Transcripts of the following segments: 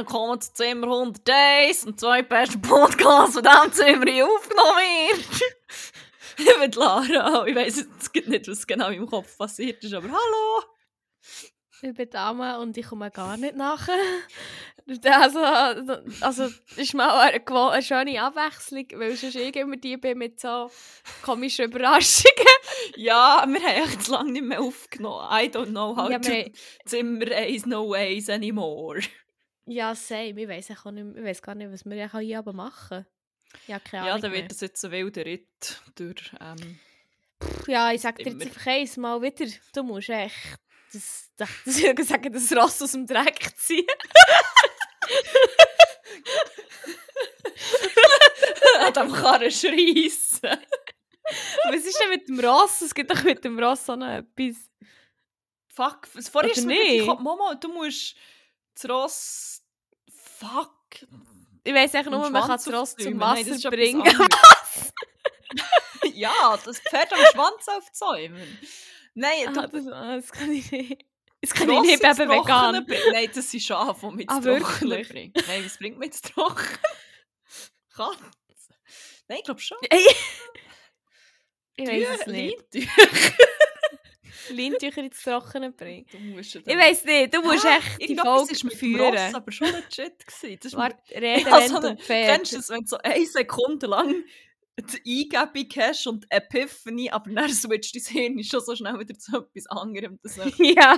willkommen zu Zimmer 100 Days und zwei besten Podcasts, von diesem Zimmer hier aufgenommen wird. ich bin Lara, ich weiss jetzt nicht, was genau in meinem Kopf passiert ist, aber hallo! Ich bin Dame und ich komme gar nicht nachher. Also, also das ist mal eine, eine schöne Abwechslung, weil sonst ich immer die bin mit so komischen Überraschungen. ja, wir haben echt lange nicht mehr aufgenommen. I don't know how ja, to. Zimmer is no ways anymore. Ja, same. Ich auch nicht, ich weiss gar nicht, was wir hier aber machen. Ja, keine Ahnung Ja, dann wird das jetzt ein wilder Ritt durch... Ähm, ja, ich sag dir jetzt einfach einmal wieder, du musst echt das, das, das sagen, das Ross aus dem Dreck ziehen. An dem Karren schreissen. Was ist denn mit dem Ross? Es gibt doch mit dem Ross noch etwas. Fuck, vorher ist nicht. Mama, du musst das Ross. Fuck. Ich weiss eigentlich nur, man kann das Ross zum Wasser Nein, bringen. ja, das Pferd am Schwanz aufzäumen. Nein, ah, das, ah, das kann ich nicht. Das kann ich nicht, eben vegan. Nein, das ist schon anfangen mit ah, Trocknen bringen. Nein, was bringt mit Trocknen? Katze. Nein, ich glaube schon. ich weiß es nicht. Lintücher. Ins Trocknen bringen. Du musst ja ich weiß nicht, du musst ah, echt die Folge ist mit führen. Ross, aber schon legit gewesen. Das Warte, Rede, ja, so eine, Kennst du das, wenn du so eine Sekunde lang die Eingebung hast und Epiphany, aber dann switcht dein Hirn schon so schnell wieder zu etwas anderem. Das ja.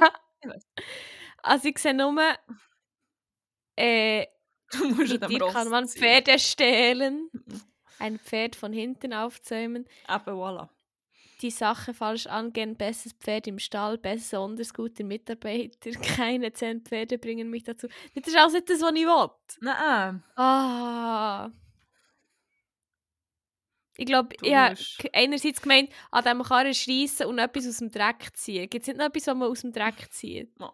Also ich sehe nur, äh, du musst mit dir kann man Pferde stehlen, mhm. ein Pferd von hinten aufzäumen. Aber voilà. Die Sache falsch angehen, besseres Pferd im Stall, besonders guter Mitarbeiter, keine zehn Pferde bringen mich dazu. Das ist alles nicht das, was ich will. Nein. Ah. Ich glaube, ich habe einerseits gemeint, an diesem Karren schreissen und etwas aus dem Dreck ziehen. Gibt es nicht noch etwas, was man aus dem Dreck zieht? No.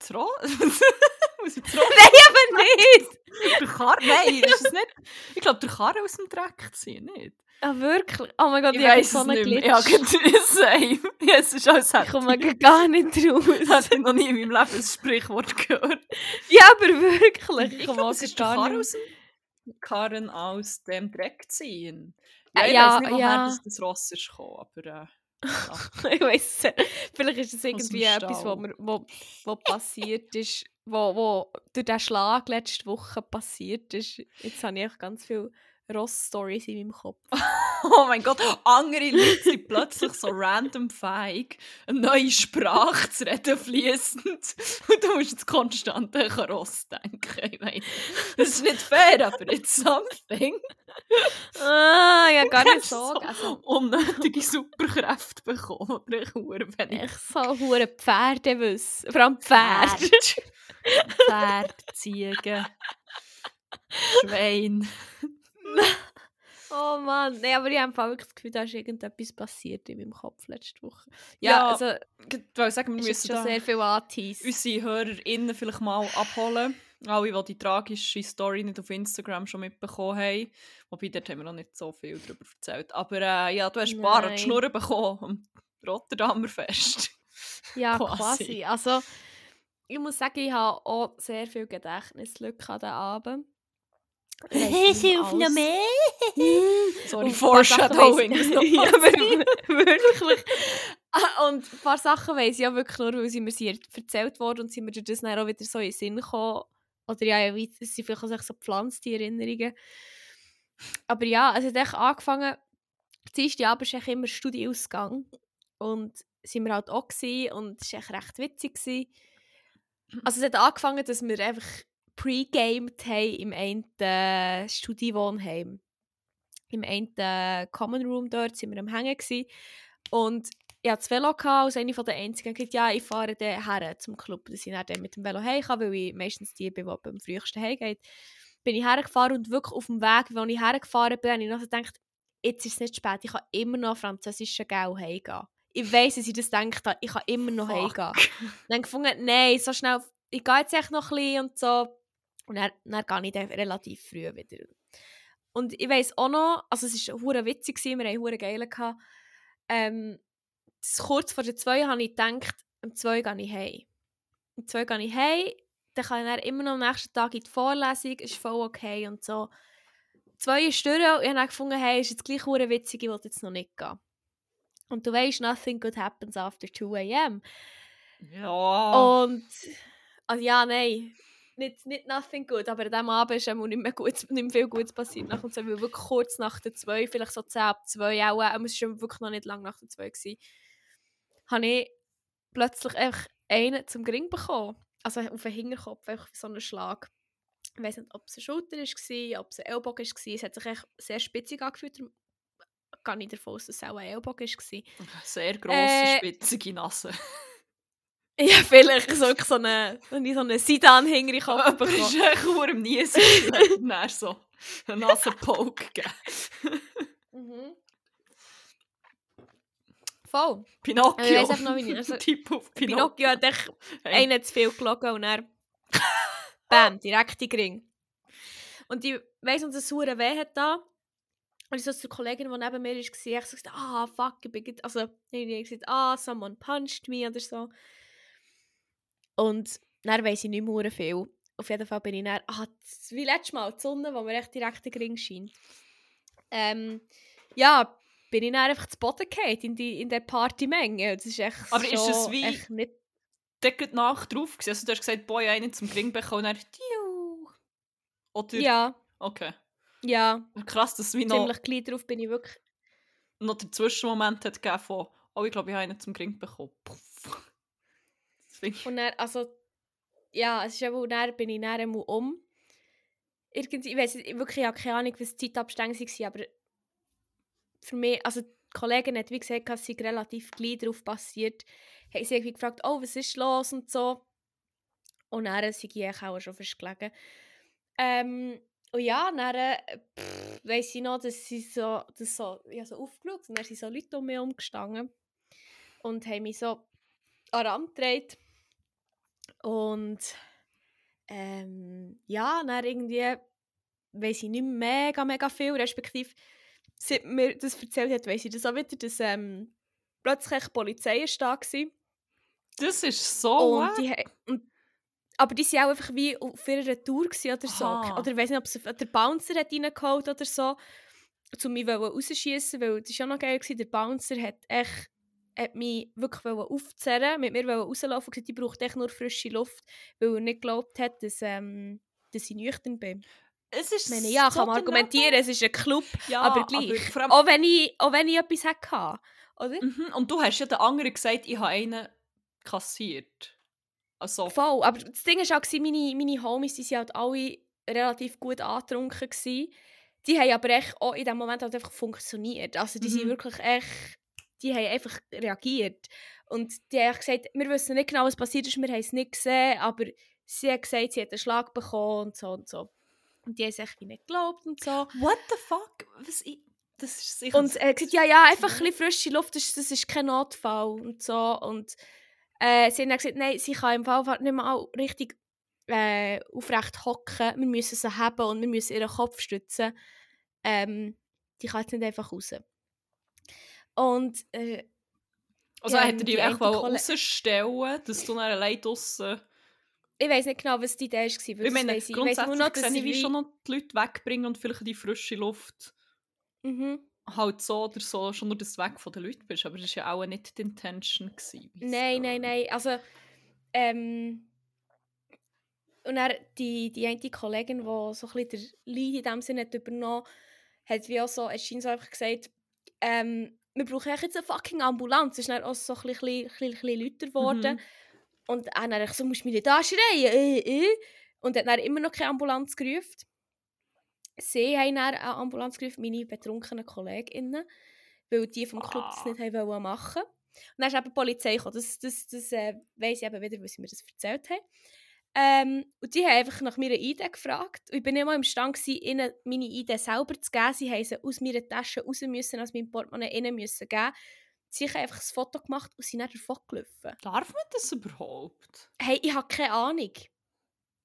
Ich Trot? Nein, aber nicht! der Karren? Nein, ist es nicht. Ich glaube, der Karren aus dem Dreck ziehen, nicht? Ah, wirklich? Oh mein Gott, ich, ich habe so einen Glitch. Ja, same. Ja, es ist alles Ich komme gar nicht raus. Ich habe noch nie in meinem Leben ein Sprichwort gehört. Ja, aber wirklich. Ich, ich komme es aus dem Karren aus dem Dreck ziehen. Ja, ich ja, weiß nicht, ja. das, das Ross ist gekommen, aber... Äh, ja. ich weiß vielleicht ist es irgendwie etwas, was wo, wo passiert ist, wo, wo durch den Schlag letzte Woche passiert ist. Jetzt habe ich ganz viel Ross-Stories in meinem Kopf. oh mein Gott, andere Leute sind plötzlich so random fähig, eine neue Sprache zu reden, fließend. Und du musst jetzt konstant an Ross denken. Ich meine, das ist nicht fair, aber it's something. ah, ja, gar nicht so. so also, unnötige Superkräfte bekommen. Oder ich wenn ich... Ich soll hure Pferde wissen. Vor allem Pferde. Pferd, Ziegen, Schwein. Oh Mann, nee, aber ich habe wirklich das Gefühl, da ist irgendetwas passiert in meinem Kopf letzte Woche. Ja, ja also, ich wollte sagen, wir müssen schon sehr viel anteasen. unsere HörerInnen vielleicht mal abholen. Alle, die die tragische Story nicht auf Instagram schon mitbekommen haben. Wobei, dort haben wir noch nicht so viel darüber erzählt. Aber äh, ja, du hast ein paar an Schnurren bekommen am Rotterdamer Fest. Ja, quasi. quasi. Also, ich muss sagen, ich habe auch sehr viel Gedächtnislücke an diesem Abend. Hilf noch mehr! Sorry, Foreshadowing. ja, wirklich. Ah, und ein paar Sachen weiss ich ja wirklich nur, weil sie mir sie erzählt worden und sie mir das dann auch wieder so in den Sinn gekommen. Oder ja, es sind vielleicht auch so gepflanzt, die Erinnerungen. Aber ja, es hat echt angefangen, das erste Abend war immer Studieausgang. Und sind wir halt auch gewesen, und es war echt recht witzig. Gewesen. Also es hat angefangen, dass wir einfach pre-gamed haben im einen Studiewohnheim. Im einen Common Room dort waren wir am Hängen. Gewesen. Und ich hatte das Velo als eine der einzigen. Ich ja, ich fahre dann her zum Club, dass ich dann mit dem Velo heim kann, weil ich meistens die bin, die am frühesten heimgeht. Bin ich hergefahren und wirklich auf dem Weg, wo ich hergefahren bin, habe ich noch gedacht, jetzt ist es nicht spät, ich kann immer noch französischen Gau heimgehen. Ich weiss, dass ich das gedacht habe, ich kann immer noch heimgehen. Dann gefunden, nein, so schnell, ich gehe jetzt echt noch ein bisschen und so. Und dann, dann gehe ich dann relativ früh wieder. Und ich weiss auch noch, also es war hure witzig, wir hatten hure geil. Ähm, kurz vor der 2 habe ich gedacht, um 2 gehe ich heim. Um 2 gehe ich heim, dann kann ich dann immer noch am nächsten Tag in die Vorlesung, ist voll okay und so. Zwei Stunden und ich habe dann gefunden, hey, ist jetzt gleich hure witzig, ich will jetzt noch nicht gehen. Und du weißt, nothing good happens after 2 a.m. Ja. Und, also ja, nein, nicht, nicht nothing good, aber an diesem Abend ist nicht mehr, gut, nicht mehr viel Gutes passiert. Nach und so, weil wirklich kurz nach der 2, vielleicht so 10 ab 2 auch, aber es war wirklich noch nicht lange nach der 2 gewesen, habe ich plötzlich einfach einen zum Gring bekommen. Also auf den Hinterkopf, einfach so einen Schlag. Ich weiß nicht, ob es eine Schulter war, ob es ein Ellbogen war. Es hat sich echt sehr spitzig angefühlt. darum Gehe ich davon aus, dass es auch ein Ellbogen war. Sehr grosse, Äh, spitzige Nase. Ja, vielleicht so, so eine, so eine, so eine Seidenanhänger in den Kopf Aber es bekommen. ist echt nur im Niesen. Dann so einen Nasenpoke gegeben. Mhm. Voll. Pinocchio. Ich weiss einfach noch, wie ich- also- Typ auf Pinocchio. Pinocchio hat echt Hey. einen zu viel gelogen und dann bam, direkt in den Ring. Und ich weiss, es hure weh hat da. Und ich so zur Kollegin, die neben mir war, ich so gesagt, ah, fuck, ich bin also, ich habe gesagt, ah, someone punched me oder so. Und dann weiss ich nicht mehr viel. Auf jeden Fall bin ich dann, ah, das- wie letztes Mal, die Sonne, wo mir echt direkt in den Ring scheint. Ähm, ja, bin ich dann einfach zu Boden gefallen in, die, in der Partymenge. Das ist echt Aber ist schon es wie- echt nicht Der hat nach drauf gewesen. Also du hast gesagt, boy, einen zum Gring bekommen und dann. Oder? Ja, Okay. ja, Krass, dass es wie noch, ziemlich klein drauf bin ich wirklich. noch den Zwischenmoment hat gegeben von «Oh, ich glaube, ich habe einen zum Gring bekommen». Puff. Und dann, also, ja, es ist eben, dann bin ich dann einmal um. Irgendwie, ich weiß wirklich, ich habe keine Ahnung, was die Zeitabstände waren, aber für mich, also die Kollegin hat wie gesagt, es sei relativ klein drauf passiert. Haben sie irgendwie gefragt, oh, was ist los und so. Und dann sei ich auch schon fast gelegen. Ähm, und ja, dann pff, weiss ich noch, dass sie so, dass so, ich so aufgeschaut und dann sind so Leute um mich umgestanden und haben mich so an den Rand gedreht. Und ähm, ja, dann irgendwie weiss ich nicht mega, mega viel, respektive seit mir das erzählt hat, weiss ich das auch wieder, dass ähm, plötzlich die Polizei ist da war. Das ist so und die, und, aber die waren auch einfach wie auf ihrer Tour oder so. Aha. Oder ich weiß nicht, ob sie der Bouncer hat reingeholt oder so, um mich rausschießen, weil das war auch noch geil. Gewesen. Der Bouncer hat echt hat mich wirklich aufzerren, mit mir rauslaufen und gesagt, ich brauche echt nur frische Luft, weil er nicht geglaubt hat, dass, ähm, dass ich nüchtern bin. Es ist Ich meine, ja, so kann man argumentieren, es ist ein Club, Ja, aber gleich. allem- auch, wenn ich, auch wenn ich etwas hatte, oder? Mhm. Und du hast ja den anderen gesagt, ich habe einen kassiert. Also, Voll, aber das Ding war auch, meine, meine Homies, die waren halt alle relativ gut angetrunken. Gewesen. Die haben aber echt auch in dem Moment halt einfach funktioniert. Also die sind Mhm. wirklich echt, die haben einfach reagiert. Und die haben gesagt, wir wissen nicht genau, was passiert ist, wir haben es nicht gesehen, aber sie hat gesagt, sie hat einen Schlag bekommen und so und so. Und die haben es echt wie nicht geglaubt und so. what the fuck? Was ich... Das ist sicher... Und er hat gesagt, ja, ja, einfach ein bisschen frische Luft, das, ist- das ist kein Notfall und so. Und äh, sie haben dann gesagt, nein, sie kann im Fall nicht mal richtig äh, aufrecht hocken. Wir müssen sie haben und wir müssen ihren Kopf stützen. Ähm, die kann jetzt nicht einfach raus. Und äh, also ja, hat er dich die echt rausstellen, dass du dann allein draussen... ich weiß nicht genau, was die Idee war. Ich meine, ich. ich weiss nur grundsätzlich noch, dass sehe ich wie schon noch die Leute wegbringen und vielleicht die frische Luft Mhm. halt so oder so schon nur das Weg von den Leuten bist. Aber das war ja auch nicht die Intention. Gewesen, Nein, nein, nein. Also, ähm, und dann die, die eine Kollegin, die so ein bisschen der Lead in dem Sinne hat übernommen hat wie auch so, es scheint so einfach gesagt, ähm, wir brauchen jetzt eine fucking Ambulanz. Es ist dann auch so ein bisschen, bisschen, bisschen lauter geworden. Mhm. Und er dann so, musst du mich nicht anschreien, äh, äh. Und hat dann immer noch keine Ambulanz gerufen. Sie haben dann eine Ambulanz gerufen, meine betrunkenen KollegInnen, weil die vom Club das Ah. nicht haben machen Und dann ist eben die Polizei gekommen. Das, das, das äh, weiss ich eben wieder, weil sie mir das erzählt haben. Ähm, und die haben einfach nach meiner ID gefragt. Und ich bin nicht mal imstande, ihnen meine ID selber zu geben. Sie haben sie aus meiner Tasche raus müssen, aus meinem Portemonnaie innen müssen geben. Sie haben einfach ein Foto gemacht und sind dann davon gelaufen. Darf man das überhaupt? Hey, ich habe keine Ahnung.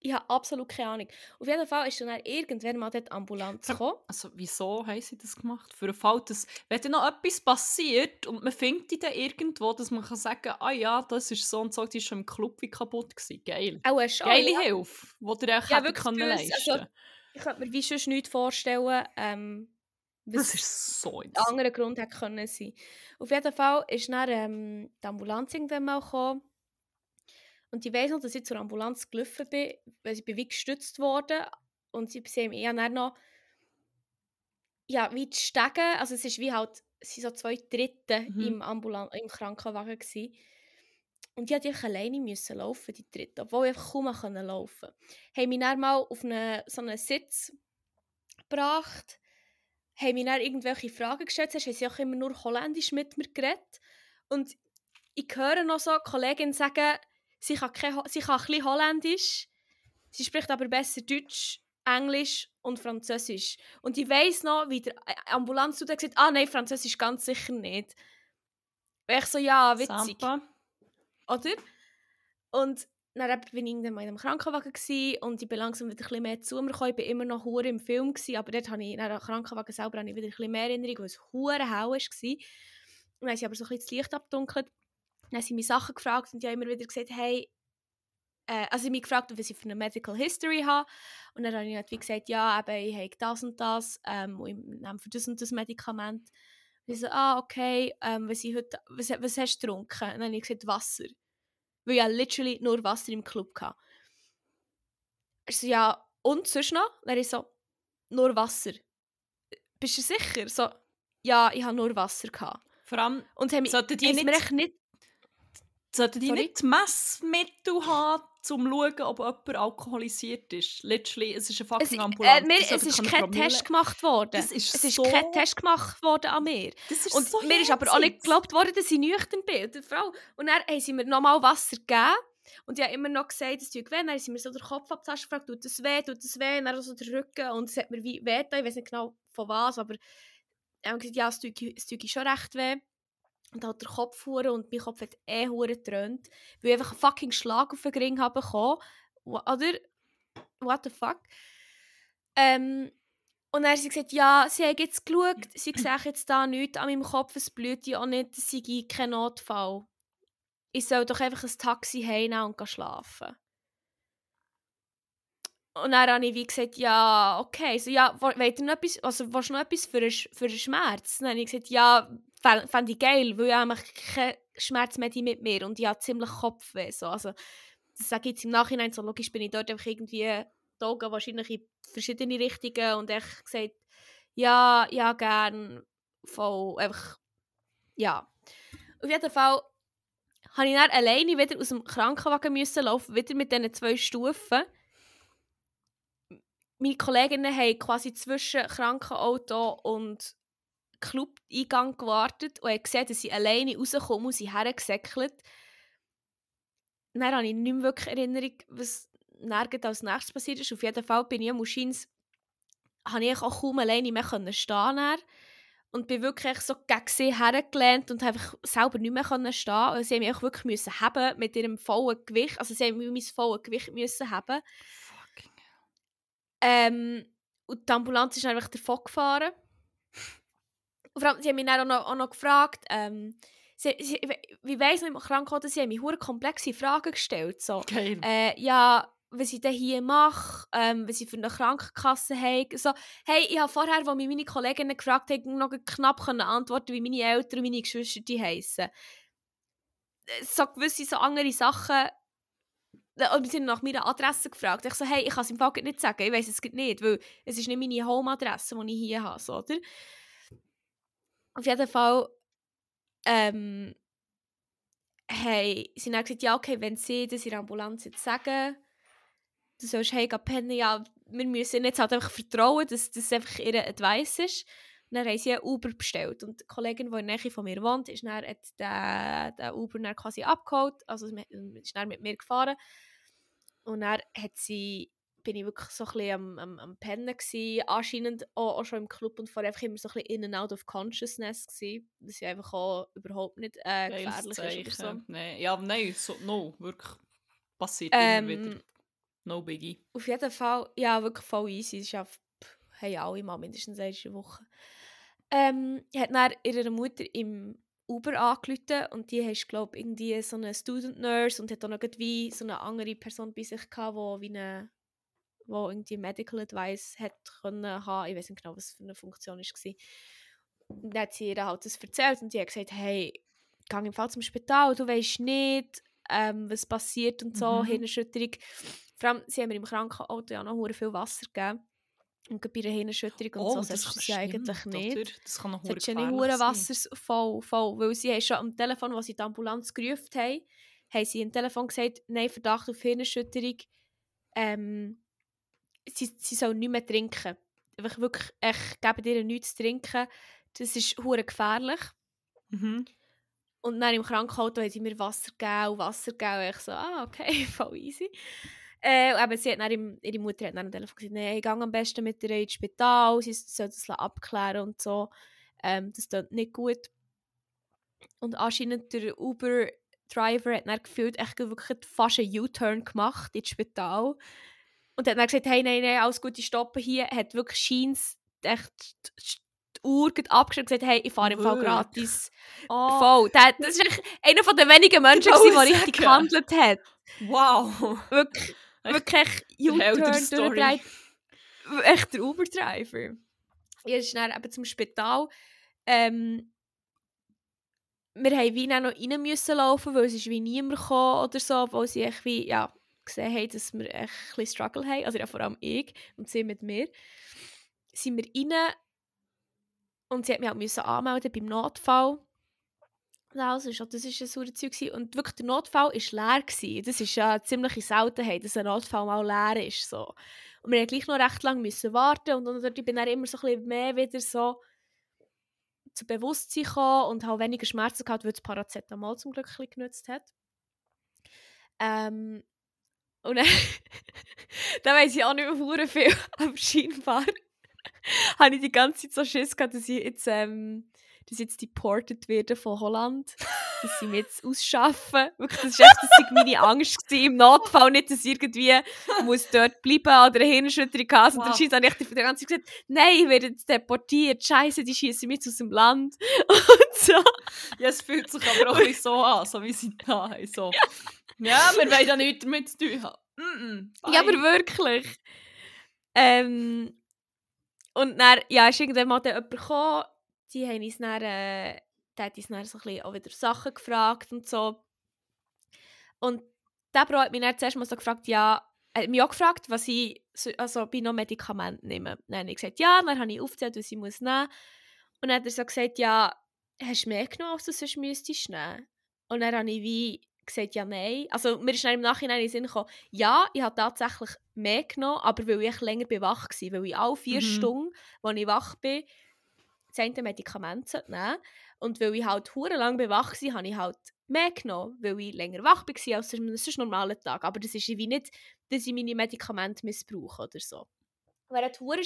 Ich habe absolut keine Ahnung. Auf jeden Fall ist dann irgendwann mal dort Ambulanz gekommen. Also, wieso haben sie das gemacht? Für den Fall, dass, wenn dann noch etwas passiert und man findet die dann irgendwo, dass man kann sagen ah ja, das ist so und so, die ist schon im Club wie kaputt gewesen. Geil. Auch schon, Geile ja. Hilfe, die dir auch Ja, hätte können leisten Also, Ich könnte mir wie sonst nichts vorstellen, ähm, Das was ist so ein anderer Grund hätte können sein. Auf jeden Fall ist dann ähm, die Ambulanz irgendwann mal gekommen. Und ich weiss noch, dass ich zur Ambulanz gelaufen bin, weil ich bin wie gestützt worden. Und sie sehen mich dann noch ja, wie die Stege, also es ist wie halt, es sind so zwei Dritte Mhm. im, Ambulan im Krankenwagen gewesen. Und ich musste alleine müssen laufen, die Dritte, obwohl ich einfach kaum laufen Haben mich dann mal auf eine, so einen Sitz gebracht, haben mir dann irgendwelche Fragen gestellt, zuerst haben sie auch immer nur Holländisch mit mir geredet. Und ich höre noch so Kolleginnen sagen, sie kann, kein, Ho- sie kann ein bisschen Holländisch, sie spricht aber besser Deutsch, Englisch und Französisch. Und ich weiss noch, wie der Ambulanz gesagt hat, ah nein, Französisch ganz sicher nicht. Und ich so, ja, witzig. Sampa. Oder? Und dann bin ich irgendwann mal in einem Krankenwagen und ich bin langsam wieder ein bisschen mehr zu mir gekommen. Ich war immer noch hure im Film, gsi, aber dort habe ich, nach dem Krankenwagen selber habe ich wieder ein bisschen mehr Erinnerung, weil es hure hell war. Und dann haben sie aber so ein bisschen das Licht abgedunkelt. Dann haben sie mich Sachen gefragt und ich habe immer wieder gesagt, hey, äh, also sie haben mich gefragt, was ich für eine Medical History habe. Und dann habe ich halt wie gesagt, ja, eben, ich habe das und das ähm, und ich nehme für das und das Medikament. Und ich so, ah, okay, ähm, was, ich heute, was, was hast du getrunken? Und dann habe ich gesagt, Wasser. Weil ich literally nur Wasser im Club hatte. Er so, ja, und sonst noch? Dann ich so, nur Wasser. Bist du sicher? So, ja, ich habe nur Wasser gehabt. Vor allem, Und haben, Sollten die mir echt nicht... sollten die Sorry? nicht Messmittel haben, um zu schauen, ob jemand alkoholisiert ist? Literally, es ist eine Es, fucking äh, Ambulanz. mir, die es ist kein Promille- Test gemacht worden. Das ist es ist so- kein Test gemacht worden an mir. Das ist Und so mir ist aber auch nicht geglaubt worden, dass ich nüchtern bin. Und, Frau. und dann haben sie mir nochmal Wasser gegeben. Und ich habe immer noch gesagt, es tut weh. Dann haben sie mir so den Kopf abgetastet gefragt, tut das weh, tut das weh. Und dann so den Rücken. Und es hat mir weh getan. Ich weiß nicht genau von was, aber ich habe gesagt, ja, es tut, es tut schon recht weh. Und halt der Kopf hure und mein Kopf hat eh hure getrönt, weil ich einfach einen fucking Schlag auf den Ring habe bekommen. Oder? What the fuck? Ähm, und dann hat sie gesagt, ja, sie haben jetzt geschaut, sie sehen jetzt da nichts an meinem Kopf, es blüht ja auch nicht, es sei kein Notfall. Ich soll doch einfach ein Taxi heimnehmen und schlafen. Und dann habe ich wie gesagt, ja, okay, so, ja, wo- wollt ihr noch etwas, also willst du noch etwas für einen, Sch- für einen Schmerz? Dann habe ich gesagt, ja, fände ich geil, weil ich eigentlich kein Schmerzmedi mit mir und ich habe ziemlich Kopfweh, so, also das sage ich jetzt im Nachhinein, so logisch bin ich dort einfach irgendwie die wahrscheinlich in verschiedene Richtungen und ich gesagt, ja, ja, gern, voll, einfach, ja. Auf jeden Fall habe ich dann alleine wieder aus dem Krankenwagen müssen laufen, wieder mit diesen zwei Stufen. Meine Kolleginnen haben quasi zwischen Krankenauto und Club-Eingang gewartet und gesehen, dass ich alleine rauskomme und sie hergesäckelt. Dann habe ich nicht mehr wirklich Erinnerung, was nirgends als nächstes passiert ist. Auf jeden Fall bin ich am Maschines, habe ich auch kaum alleine mehr können stehen dann. und bin wirklich so gegen sie hergelehnt und einfach selber nicht mehr können stehen. Und sie haben mich auch wirklich müssen haben mit ihrem vollen Gewicht. Also sie haben mein volles Gewicht müssen haben. Fucking Ähm, und die Ambulanz ist einfach davon gefahren. Und vor allem, sie haben mich dann auch noch, auch noch gefragt, ähm, sie, sie, wie weiss man im Krankenhaus, sie haben hure komplexe Fragen gestellt. So, Geil. äh, ja, was ich denn hier mache, ähm, was ich für eine Krankenkasse habe. So, hey, ich habe vorher, als mich meine Kolleginnen gefragt haben, noch knapp können antworten, wie meine Eltern und meine Geschwister die heissen. Äh, So gewisse so andere Sachen. Äh, Und sie haben nach meiner Adresse gefragt. Ich so, hey, ich kann es im Fall nicht sagen, ich weiß es nicht, weil es ist nicht meine Home-Adresse, die ich hier habe, so, oder? Auf jeden Fall, ähm, hey, sie haben gesagt, ja, okay, wenn sie das in der Ambulanz jetzt sagen, du sollst hey, pennen, ja, wir müssen ihnen jetzt halt einfach vertrauen, dass das einfach ihr Advice ist. Und dann haben sie einen Uber bestellt. Und die Kollegin, die in der Nähe von mir wohnt, ist dann, hat den, den Uber dann quasi abgeholt, also ist dann mit mir gefahren. Und dann hat sie, bin ich wirklich so ein bisschen am, am, am Pennen gewesen, anscheinend auch, auch schon im Club und vorher einfach immer so ein bisschen in and out of consciousness gewesen, was ja einfach auch überhaupt nicht äh, gefährlich ist oder so. Zeichen. Nee, ja, nein, so, no, wirklich. Passiert Ähm, immer wieder. No biggie. Auf jeden Fall, ja, wirklich voll easy. Es ist ja, haben alle mal mindestens eine Woche. Ähm, hat dann ihre Mutter im Uber angerufen und die hast glaube irgendwie so eine Student Nurse und hat auch noch wie so eine andere Person bei sich gehabt, wo wie eine wo irgendwie Medical Advice hat können haben. Ich weiß nicht genau, was für eine Funktion es war. Und dann hat sie ihr halt das erzählt und die hat gesagt, hey, geh im Fall zum Spital, du weißt nicht, ähm, was passiert und so, Mhm. Hirnerschütterung. Vor allem, sie haben mir im Krankenauto ja noch viel Wasser gegeben. Und bei einer Hirnerschütterung und so, das ist ja eigentlich nicht. oder? Das kann noch nicht gefährlich sein. Wasser voll, voll. Weil sie haben schon am Telefon, als sie die Ambulanz gerufen haben, haben sie am Telefon gesagt, nein, Verdacht auf Hirnerschütterung. Ähm, sie, sie soll nicht mehr trinken. Einfach wirklich, ich gebe ihr nichts zu trinken. Das ist hure gefährlich. Mhm. Und dann im Krankenauto haben sie mir Wasser gegeben Wasser gegeben. Und ich so, ah, okay, voll easy. Äh, aber sie hat dann, im- ihre Mutter hat dann am Telefon gesagt, nein, ich gehe am besten mit ihr ins Spital, sie soll das abklären und so. Ähm, das tut nicht gut. Und anscheinend der Uber-Driver hat dann gefühlt echt wirklich fast einen U-Turn gemacht ins Spital. Und hat dann gesagt, hey, nein, nein, alles gut, ich stoppe hier. Hat wirklich scheins echt die die Uhr abgeschrieben und gesagt, hey, ich fahre im Fall gratis. Oh, Voll. Der, das ist einer von den wenigen Menschen, Ich der richtig gehandelt hat. wow. Wirklich, wirklich U-Turn durchgedreht. Echt der Uber-Driver. Ja, ist dann eben zum Spital. Ähm, wir haben wie noch rein müssen laufen, weil es ist wie niemand gekommen oder so, weil sie echt wie, ja, gesehen haben, dass wir ein bisschen Struggle haben. Also ja, vor allem ich und sie mit mir. Sind wir rein und sie hat mich halt müssen anmelden beim Notfall. Schon, das war ein saures Zeug. Und wirklich, der Notfall war leer. Gewesen. Das ist ja eine ziemliche Seltenheit, dass ein Notfall mal leer ist. So. Und wir mussten gleich noch recht lange müssen warten. Und, und ich bin dann immer so ein bisschen mehr wieder so zu Bewusstsein gekommen und habe weniger Schmerzen gehabt, weil das Paracetamol zum Glück genutzt hat. Ähm, und dann, dann weiss ich auch nicht mehr viel, aber scheinbar habe ich die ganze Zeit so Schiss gehabt, dass ich jetzt, ähm, dass ich jetzt deported werde von Holland. Dass sie mich jetzt ausschaffen. Wirklich, das war echt das war meine Angst. Gewesen. Im Notfall nicht, dass irgendwie muss dort bleiben oder eine Hirnerschütterung haben. Und dann habe ich die ganze Zeit gesagt, nein, ich werde jetzt deportiert. Scheiße, die schießen mich aus dem Land. Und so. Ja, es fühlt sich aber auch ein bisschen so an, so wie sie da haben. So. Ja, wir wollen da nichts damit zu tun haben. Mm -mm, Ja, aber wirklich. Ähm, und dann, ja, ist irgendwann mal jemand gekommen, die haben uns dann, äh, der hat uns dann so ein bisschen auch wieder Sachen gefragt und so. Und der Bro hat mich dann zuerst mal so gefragt, ja, er hat mich auch gefragt, was ich, so- also ich noch Medikamente nehme. Dann habe ich gesagt, ja, dann habe ich aufgezählt, was ich muss nehmen Und dann hat er so gesagt, ja, hast du mehr genommen, als du sonst müsstest nehmen? Und dann habe ich wie gesagt, ja, nein. Also mir ist dann im Nachhinein in den Sinn gekommen, ja, ich habe tatsächlich mehr genommen, aber weil ich länger wach war. Weil ich alle vier Mhm. Stunden, als ich wach bin, das eine Medikament nehmen Und weil ich halt hure lang bin wach war, habe ich halt mehr genommen, weil ich länger wach war als an sonst normalen Tag. Aber das ist wie nicht, dass ich meine Medikamente missbrauche oder so. Er hat hure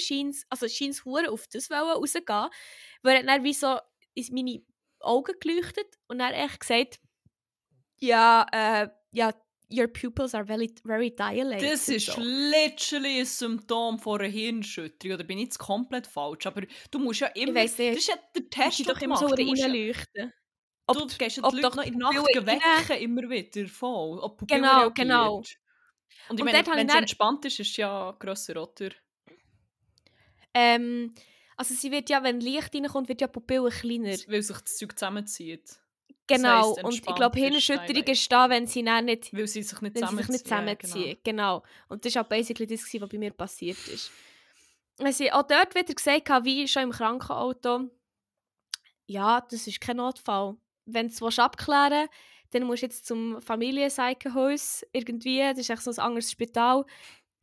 also scheins hure auf das rausgehen, weil dann wie so in meine Augen geleuchtet und dann echt gesagt, ja, äh, ja, your pupils are very, very dilated. Das ist so. literally ein Symptom von einer Hirnschütterung. Oder bin ich jetzt komplett falsch? Aber du musst ja immer... weiss nicht. Das ist ja der Ich Test, den doch du immer so reinleuchten. du gehst ja ob die doch Leute noch in der Nacht Pupille wecken, immer wieder voll. Ob Pupille Genau, reagiert. genau. Und ich Und meine, wenn ich dann- entspannt ist, ist es ja grösser, oder? Ähm, also sie wird ja, wenn Licht reinkommt, wird ja die Pupille kleiner. Weil sich das Zeug zusammenzieht. Genau, heisst, und ich glaube, Hirnerschütterung ist da, wenn sie dann nicht, Weil sie sich nicht sie sich nicht zusammenziehen. zusammenziehen. genau. Und das war auch basically das, was bei mir passiert ist. Also auch dort wieder gesagt, habe, wie schon im Krankenauto, ja, das ist kein Notfall. Wenn du es willst abklären dann musst du jetzt zum Familienseitenhaus irgendwie, das ist echt so ein anderes Spital,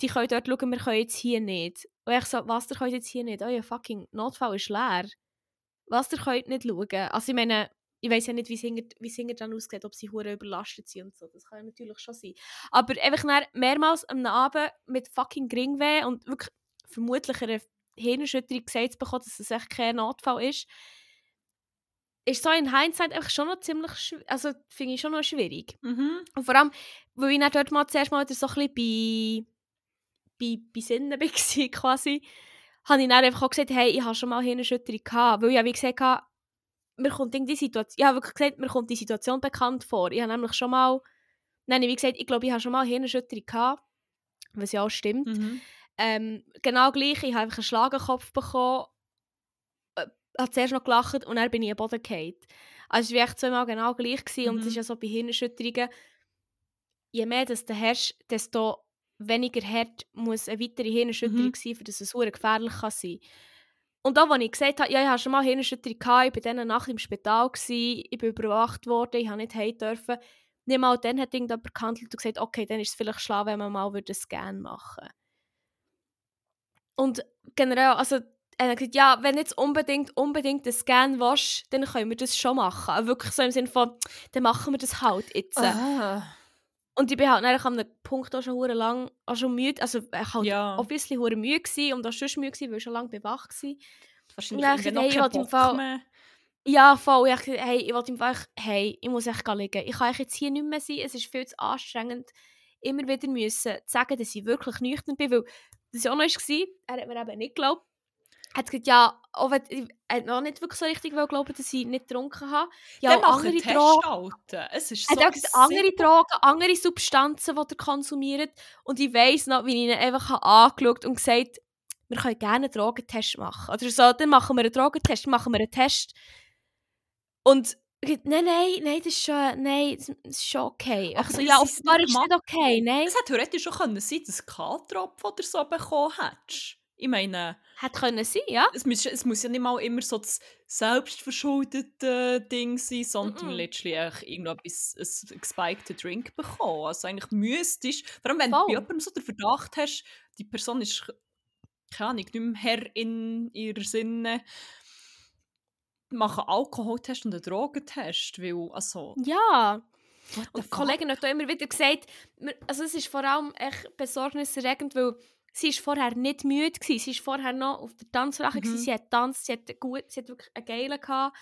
die können dort schauen, wir können jetzt hier nicht. Und ich so, was, ihr könnt jetzt hier nicht? Euer fucking Notfall ist leer. Was, ihr könnt nicht schauen? Also ich meine, ich weiß ja nicht, wie es hinter- dann aussieht, ob sie hure überlastet sind und so. Das kann ja natürlich schon sein. Aber einfach mehrmals am Abend mit fucking Geringweh und wirklich vermutlich eine Hirnerschütterung gesagt zu bekommen, dass es echt kein Notfall ist, ist so in Hindsight einfach schon noch ziemlich, schw- also finde ich schon noch schwierig. Mhm. Und vor allem, weil ich dann dort mal zuerst mal wieder so ein bisschen bei bei, bei Sinnen war, quasi, habe ich dann einfach auch gesagt, hey, ich habe schon mal Hirnerschütterung gehabt, weil ich ja wie gesagt habe, mir kommt die Situation, ich habe wirklich gesagt, mir kommt die Situation bekannt vor. Ich habe nämlich schon mal, nein, wie gesagt, ich glaube, ich habe schon mal Hirnerschütterung gehabt, was ja auch stimmt. Mhm. Ähm, genau gleich, ich habe einfach einen Schlagenkopf bekommen, äh, habe zuerst noch gelacht und dann bin ich am Boden gefallen. Also es war echt zweimal genau gleich gewesen, und es Mhm. ist ja so bei Hirnerschütterungen, je mehr das du hast, desto weniger hart muss eine weitere Hirnerschütterung Mhm. sein, für dass es gefährlich kann sein Und auch, als ich gesagt habe, ja, ich habe schon mal Hirnerschütterung gehabt, ich war dann Nacht im Spital, gewesen, ich bin überwacht worden, ich durfte nicht heim dürfen. Nicht mal dann hat irgendjemand gehandelt und gesagt, okay, dann ist es vielleicht schlau, wenn man mal einen Scan machen würde. Und generell, also, er hat gesagt, ja, wenn du jetzt unbedingt, unbedingt einen Scan willst, dann können wir das schon machen. Aber wirklich so im Sinne von, dann machen wir das halt jetzt. Ah. Und ich bin halt an einem Punkt auch schon hure lang auch schon müde, also ich halt Ja. obviously hure müde gewesen und auch schon müde gewesen, weil ich schon lange bewach war. Wahrscheinlich Und dann irgendwie noch hey, ich im Fall- mehr. Ja, voll. Ich dachte, hey, ich wollte einfach, hey, ich muss echt liegen. Ich kann jetzt hier nicht mehr sein. Es ist viel zu anstrengend, immer wieder müssen sagen, dass ich wirklich nüchtern bin, weil das ja auch noch war, er hat mir eben nicht geglaubt. Hat gesagt, ja, auch wenn, er hat mir auch nicht wirklich so richtig glauben, dass ich nicht getrunken habe. Ja, andere Drogen. Es ist Er so hat gesagt, andere. Drogen, andere Substanzen, die er konsumiert. Und ich weiss noch, wie ich ihn einfach habe angeschaut und gesagt wir können gerne einen Drogentest machen. Oder so, dann machen wir einen Drogentest, machen wir einen Test. Und ich nein, nein, nein, das ist schon, nein, das ist schon okay. Aber Ich so, wie ja, offenbar ist es nicht okay, nein. Es hätte theoretisch schon können sein dass du K-Tropfen oder so bekommen hättest. Ich meine, Hätte können sein, ja. es muss, es muss ja nicht mal immer so das selbstverschuldete Ding sein, sondern Mhm. letztlich eigentlich irgendetwas, ein gespikten Drink bekommen. Also eigentlich müsstest, vor allem wenn Voll. du bei jemandem so den Verdacht hast, die Person ist, keine Ahnung, nicht mehr Herr in ihrer Sinne, machen einen Alkoholtest und einen Drogentest, weil, also, Ja. Und die? Kollegin hat auch immer wieder gesagt, also es ist vor allem echt besorgniserregend, weil sie ist vorher nicht müde gewesen. Sie ist vorher noch auf der Tanzfläche, Mhm. sie hat getanzt, sie hat, gut, sie hat wirklich einen Geilen gehabt.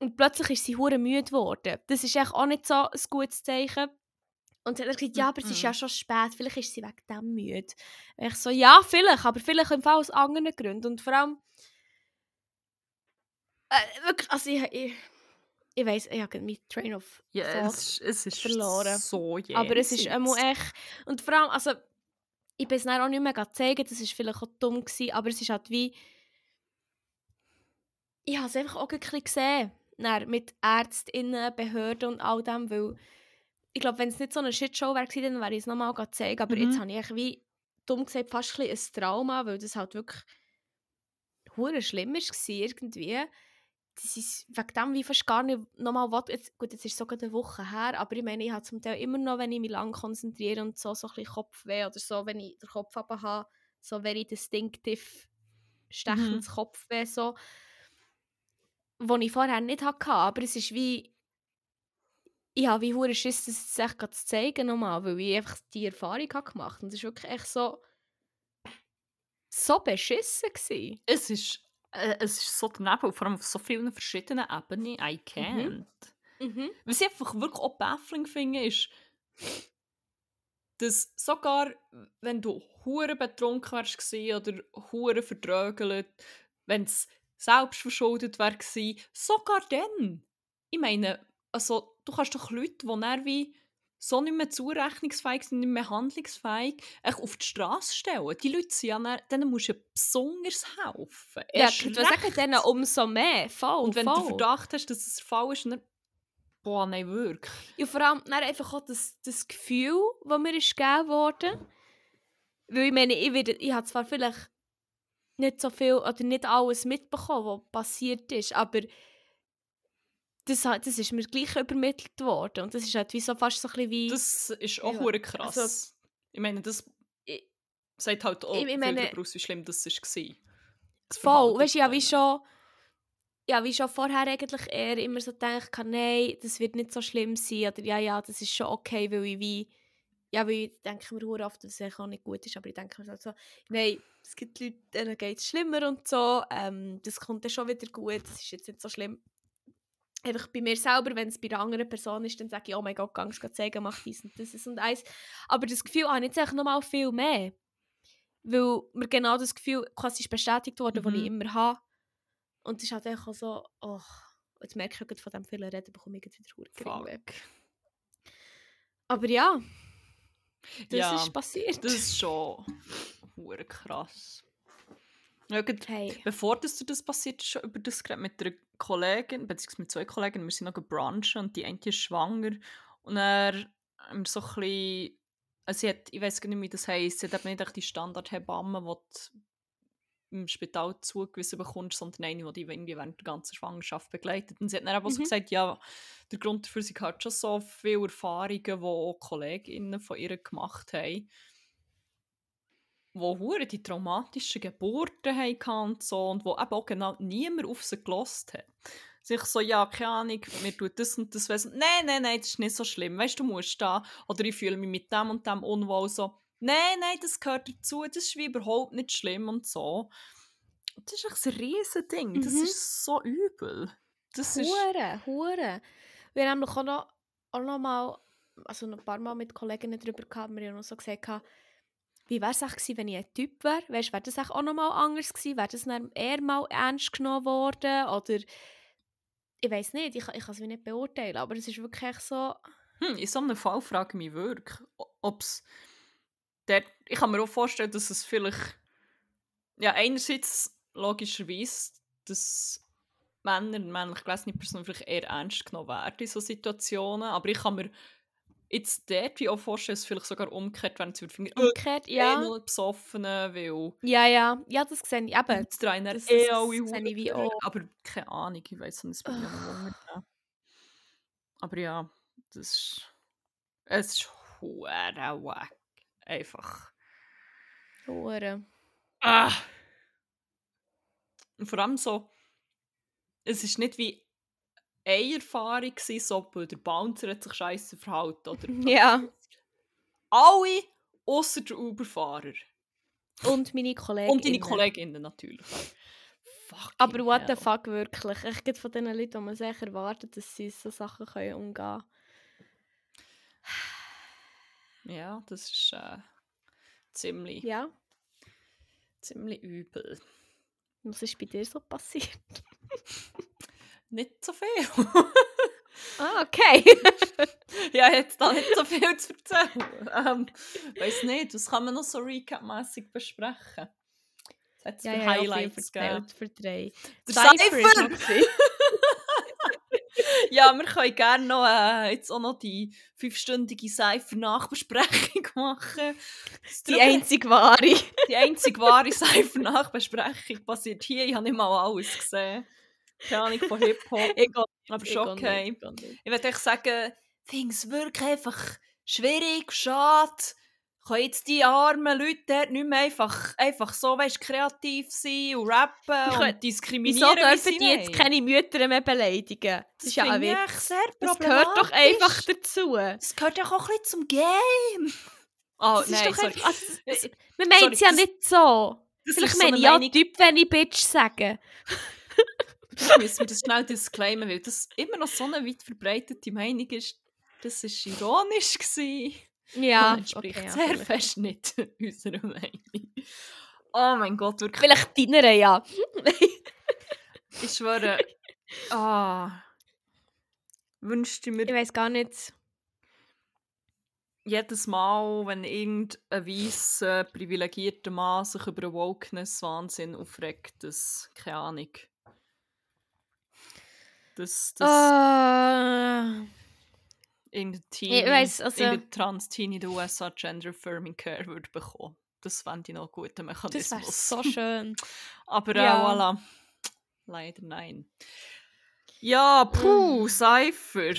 Und plötzlich ist sie hure müde geworden. Das ist echt auch nicht so ein gutes Zeichen. Und sie hat gesagt, ja, aber es ist ja Mhm. schon spät, vielleicht ist sie wegen dem müde. Und ich so, ja, vielleicht, aber vielleicht im Fall aus anderen Gründen. Und vor allem, äh, wirklich, also ich, ich, ich weiss, ich habe meinen Train of Ja, es, ist- es ist verloren. so aber es ist einmal echt. Und vor allem, also, ich bin es auch nicht mehr zeigen, das war vielleicht auch dumm, gewesen, aber es ist halt wie. Ich habe es einfach auch ein bisschen gesehen. Dann mit ÄrztInnen, Behörden und all dem, weil ich glaube, wenn es nicht so eine Shitshow wäre, dann wäre ich es nochmal zeigen. Aber jetzt Mhm. habe ich wie dumm gesagt fast ein, ein Trauma, weil das halt wirklich hure schlimm war irgendwie. Das ist wegen dem wie fast gar nicht nochmal was. Jetzt, gut, jetzt ist es sogar eine Woche her, aber ich meine, ich habe zum Teil immer noch, wenn ich mich lang konzentriere und so, so ein bisschen Kopfweh oder so, wenn ich den Kopf runter habe, so very distinctive, stechendes Kopfweh, so, wo ich vorher nicht hatte. Aber es ist wie, ich habe wie hure Schiss, das jetzt echt zu zeigen nochmal, weil ich einfach die Erfahrung habe gemacht und es war wirklich echt so, so beschissen gewesen. Es ist, es ist so daneben, vor allem auf so vielen verschiedenen Ebenen. I can't. Mhm. Was ich einfach wirklich auch baffling finde, ist, dass sogar, wenn du hure betrunken wärst oder hure verdrögelt, wenn es selbstverschuldet wäre gewesen, sogar dann. Ich meine, also, du kannst doch Leute, die wie so nicht mehr zurechnungsfähig sind, nicht mehr handlungsfähig, echt auf die Straße stellen. Die Leute sind ja dann, denen musst du ja besonders helfen. Ja, Erst ich würde sagen, denen umso mehr. Voll, Und wenn voll. du Verdacht hast, dass es der Fall ist, dann... Boah, nein, wirklich. Ja, vor allem dann einfach auch das, das Gefühl, das mir ist gegeben wurde. Weil ich meine, ich, werde, ich habe zwar vielleicht nicht so viel oder nicht alles mitbekommen, was passiert ist, aber das, das ist mir gleich übermittelt worden. Und das ist halt wie so fast so ein bisschen wie... Das ist auch Ja, hure krass. also- ich meine, das Ich- sagt halt auch Ich- ich viel meine- darüber aus, wie schlimm das war. Das Voll, weißt du, ja, wie schon, ja, wie schon vorher eigentlich eher immer so gedacht, nein, das wird nicht so schlimm sein, oder ja, ja, das ist schon okay, weil ich wie, ja, weil ich denke mir oft, dass es auch nicht gut ist, aber ich denke mir halt so, nein, es gibt Leute, denen geht es schlimmer und so, ähm, das kommt dann schon wieder gut, das ist jetzt nicht so schlimm. Einfach bei mir selber, wenn es bei einer anderen Person ist, dann sage ich, oh mein Gott, geh es zeigen, mach dies und das und eins. Aber das Gefühl habe ich jetzt noch mal viel mehr. Weil mir genau das Gefühl quasi ist bestätigt wurde, das ich Mhm. immer habe. Und es ist halt einfach auch so, oh, jetzt merke ich von dem vielen Reden, bekomme ich gerade wieder Fuck. Aber ja, das Ja, ist passiert. Das ist schon krass. Ja, gerade hey. Bevor das, dir das passiert ist, schon über das geredet mit einer Kollegin, beziehungsweise mit zwei Kolleginnen, wir sind noch gebrunchen und die eine ist schwanger. Und er haben wir so ein bisschen, also sie hat, ich weiß gar nicht, wie das heisst, sie hat eben nicht die Standardhebamme, die du im Spital zugewiesen bekommst, sondern eine, die dich irgendwie während der ganzen Schwangerschaft begleitet. Und sie hat dann eben auch so Mhm. gesagt, ja, der Grund dafür, sie hat schon so viele Erfahrungen, die auch Kolleginnen von ihr gemacht haben wo hure die traumatischen Geburten hatten und so und wo eben auch genau niemand auf sie gelost hat. Sich so, ja, keine Ahnung, mir tut das und das wissen. Nein, nein, nein, das ist nicht so schlimm. Weißt du, du musst da. Oder ich fühle mich mit dem und dem unwohl so. Nein, nein, das gehört dazu, das ist wie überhaupt nicht schlimm und so. Das ist echt ein riesen Ding. Das Mhm. ist so übel. Das ist. Hure, hure. Wir haben auch noch, auch noch mal, also ein paar Mal mit Kolleginnen darüber gehabt, wir haben noch so gesagt, wie wäre es eigentlich gewesen, wenn ich ein Typ wäre? Weißt, wäre das auch noch mal anders gewesen? Wäre das dann eher mal ernst genommen worden? Oder ich weiß nicht, ich, ich kann es nicht beurteilen, aber es ist wirklich so, Hm, in so einem Fall frage ich mich wirklich, ob es. Ich kann mir auch vorstellen, dass es vielleicht. Ja, einerseits logischerweise, dass Männer männlich gelesene Personen vielleicht eher ernst genommen werden in solchen Situationen. Aber ich kann mir jetzt dort wie auch vorstellen, dass es vielleicht sogar umgekehrt werden, sie würde finden, umgekehrt, ja. ja. nur Besoffene, weil. Ja, ja, ja, das sehe ich eben. Das- eh das sehe ich wie auch. Aber keine Ahnung, ich weiß nicht, es noch wundern. Aber ja, das ist. Es ist hure wack. Einfach. Hure. Ah! Und vor allem so. Es ist nicht wie eine Erfahrung, gewesen, so, weil der Bouncer hat sich scheiße verhalten. Oder Ja, alle außer der Uberfahrer. und meine Kollegen. Und deine Kolleginnen natürlich. Fucking Aber what the hell. fuck, wirklich. Ich geht von den Leuten, die man sich erwartet, dass sie so Sachen können umgehen Ja, das ist äh, ziemlich, Ja, ziemlich übel. was ist bei dir so passiert? Nicht so viel. Ah, okay. ja, jetzt da nicht so viel zu erzählen. Ähm, weiß nicht, was kann man noch so recap-mässig besprechen? Was hat es ja, für ja, Highlights gegeben? für drei. Der Cypher. Ja, wir können gerne noch, äh, jetzt auch noch die fünfstündige Cypher-Nachbesprechung machen. Die drüber- einzige wahre. die einzige wahre Cypher-Nachbesprechung passiert hier. Ich habe nicht mal alles gesehen. Keine Ahnung von Hip-Hop. Ich Aber ich schon okay. nicht, ich. Ich würde echt sagen, ich finde es wirklich einfach schwierig, schade. Können jetzt die armen Leute dort nicht mehr einfach, einfach so weißt, kreativ sein und rappen können- und diskriminieren? Wieso wie dürfen die jetzt keine Mütter mehr beleidigen? Das, ist ja ich Witz. echt sehr Das gehört doch einfach dazu. Das gehört doch auch ein bisschen zum Game. Oh, Das nein, sorry. einfach, also, Das- das, man meint es ja das- nicht so. Das Vielleicht so meine eine ich auch Meinung- Typ, wenn ich Bitch sage. Müssen wir das schnell disclaimen, weil das immer noch so eine weit verbreitete Meinung ist. Das war ironisch. Gewesen. Ja, Und entspricht okay, ja, sehr vielleicht. fest nicht unserer Meinung. Oh mein Gott, wirklich. Vielleicht deiner, ja. Ich schwöre. Ah. Wünschte ich mir weiß gar nicht. jedes Mal, wenn irgendein weißer, privilegierter Mann sich über Wokeness-Wahnsinn aufregt, dass, keine Ahnung. Dass, dass Ah, irgendein Teenie, weiss, also- irgendein Trans-Teenie in den USA Gender Affirming Care würde bekommen. Das fände ich noch einen guten das Mechanismus. wäre so schön. Aber äh, Ja. voilà. Leider nein. Ja, puh, Mm. Cypher.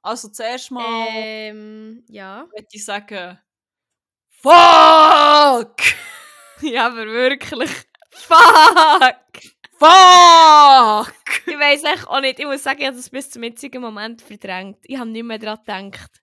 Also zuerst mal Ähm, ja. würde ich sagen, Fuck! Ja, aber wirklich. Fuck! Fuck! Ich weiß echt auch nicht. Ich muss sagen, ich habe das bis zum jetzigen Moment verdrängt. Ich habe nicht mehr daran gedacht.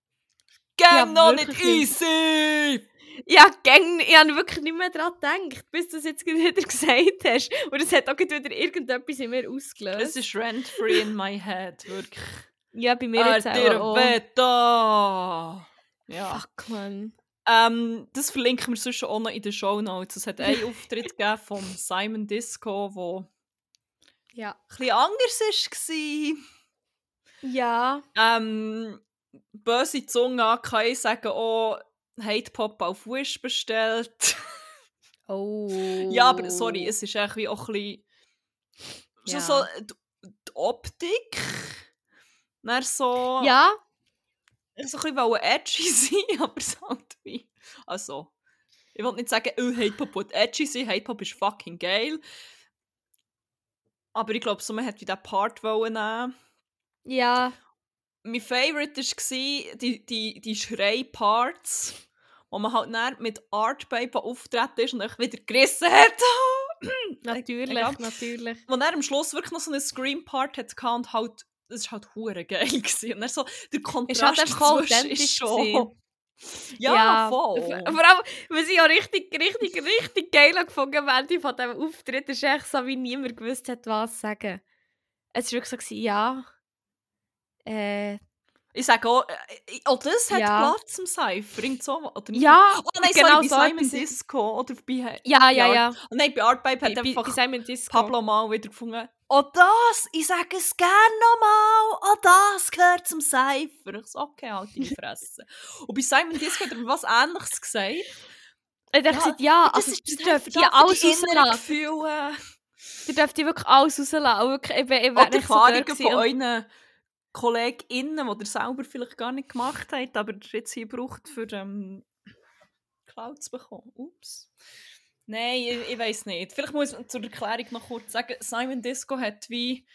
Gang noch nicht easy! Ja, gang, ich habe wirklich nicht mehr daran gedacht, bis du es jetzt wieder gesagt hast. Und es hat auch wieder irgendetwas in mir ausgelöst. Es ist rent-free in my head, wirklich. ja, bei mir jetzt Artero auch. Beta! Ja. Fuck, man. Ähm, das verlinken wir sonst auch noch in den Show Notes. Es hat einen Auftritt gegeben von Simon Disco, wo Ja. ein bisschen anders war. Ja. Ähm, böse Zunge AKI sagen auch, Hate Pop auf Wish bestellt. Oh. ja, aber sorry, es ist echt wie auch ein bisschen. Ja. so die, die Optik. Dann so. Ja, Ich so ein bisschen edgy sein, aber es halt wie. Also. Ich will nicht sagen, oh, Hate Pop wird edgy sein. Hate Pop ist fucking geil. Aber ich glaube, so, man hat wie diesen Part wollen nehmen. ja. mein Favorite war die, die, die Schrei-Parts, wo man halt dann mit Art Babe auftreten ist und euch wieder gerissen hat. Natürlich, Egal. natürlich. Wo er am Schluss wirklich noch so einen Scream-Part hatte und halt, das war halt hure geil. Gewesen. Und dann so, der Kontrast halt einfach voll dazwischen authentisch gewesen. Ja, voll. V- Vor allem, was ich auch richtig, richtig, richtig geil gefunden am Ende von diesem Auftritt, ist echt so, wie niemand gewusst hat, was sagen. Es war wirklich so, ja. Äh, Ich sage auch, äh, auch das hat Ja. Platz im Cypher. So, oder ja, Oh nein, genau sorry, so bei Simon Disco oder bei... ja, ja, ja. Oh nein, bei Art Bei, hat einfach... bei Simon Disco. Pablo mal wieder gefunden. Oh das, ich sage es gerne nochmal. Oh das gehört zum Cypher. Ich so, okay, halt deine Fresse. Und bei Simon Disco hat er was Ähnliches gesagt. Ich dachte, Ja, ja, ja das also, ist das das dürft ihr alles die rauslassen. Ihr dürft ihr wirklich alles rauslassen. Wirklich, ich, ich nicht so dort Erfahrungen gewesen von euren KollegInnen, die ihr selber vielleicht gar nicht gemacht habt, aber ihr jetzt hier braucht, für ähm, Cloud zu bekommen. Ups. Nein, ich, ich weiß nicht. Vielleicht muss man zur Erklärung noch kurz sagen, Simon Disco hat wie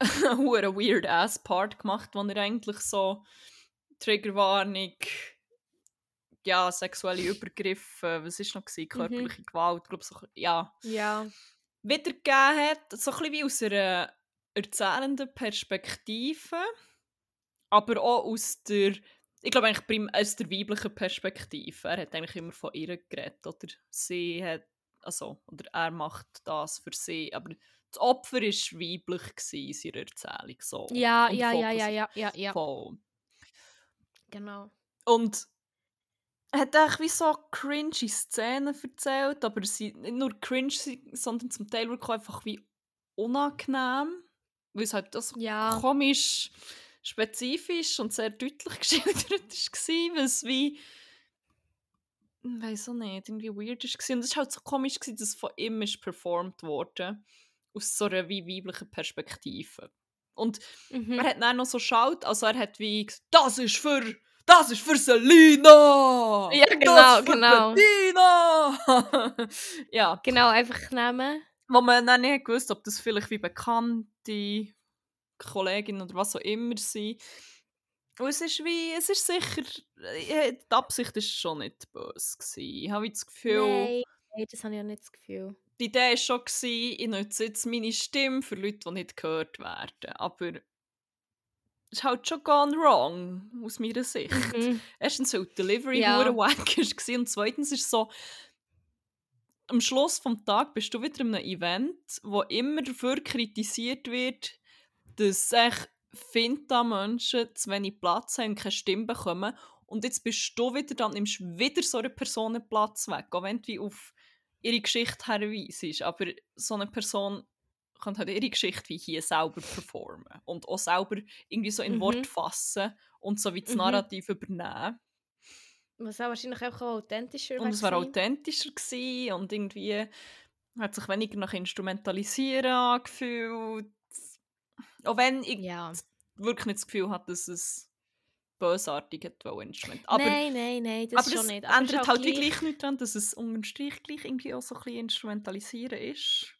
einen weird ass Part gemacht, wo er eigentlich so Triggerwarnung, ja, sexuelle Übergriffe, was ist noch gewesen? körperliche Gewalt, glaube so, ja, Ja. wiedergegeben hat, so ein bisschen wie aus einer erzählenden Perspektive, aber auch aus der, ich glaube eigentlich prim aus der weiblichen Perspektive. Er hat eigentlich immer von ihr geredet, oder sie hat, also, oder er macht das für sie, aber das Opfer war weiblich gewesen in seiner Erzählung, so. Ja, ja, ja, ja, ja, ja, ja. Voll. Genau. Und er hat eigentlich wie so cringy Szenen erzählt, aber sie nicht nur cringe, sondern zum Teil wirklich auch einfach wie unangenehm, weil es halt das Ja. komisch, spezifisch und sehr deutlich geschildert war, es wie ich weiß auch nicht, irgendwie weird war. Und es war halt so komisch, gewesen, dass von ihm ist performt wurde aus so einer wie weiblichen Perspektive. Und Mhm. er hat dann noch so schaut, also er hat wie gesagt, das ist für, das ist für Selina! Ja, genau, das ist für genau. Bettina! ja, Genau, einfach nehmen. wo man dann nicht gewusst ob das vielleicht wie bekannte Kolleginnen oder was auch immer sind. Und es ist wie, es ist sicher, äh, die Absicht ist schon nicht böse gewesen. Ich habe das Gefühl, Nein, nein, das habe ich auch nicht das Gefühl. die Idee war schon, gewesen, ich nutze jetzt meine Stimme für Leute, die nicht gehört werden. Aber es ist halt schon gone wrong, aus meiner Sicht. Mhm. Erstens, weil die Delivery Ja. ja. wack war und zweitens ist so, am Schluss des Tages bist du wieder in einem Event, wo immer dafür kritisiert wird, dass sich Finta-Menschen zu wenig Platz haben und keine Stimme bekommen. Und jetzt bist du wieder, dann nimmst du wieder so eine Person Platz weg, auch wenn du wie auf ihre Geschichte herweisst. Aber so eine Person kann halt ihre Geschichte wie hier selber performen und auch selber irgendwie so in Mhm. Wort fassen und so wie das Mhm. Narrativ übernehmen. Was auch wahrscheinlich auch authentischer Und es war authentischer gewesen und irgendwie hat sich weniger nach Instrumentalisieren angefühlt. Auch wenn ich Ja. wirklich nicht das Gefühl hatte, dass es bösartig hat Instrument. Aber, nein, nein, nein, das aber schon es nicht. Aber ändert halt wie gleich nicht daran, dass es unter dem Strich gleich irgendwie auch so ein bisschen Instrumentalisieren ist.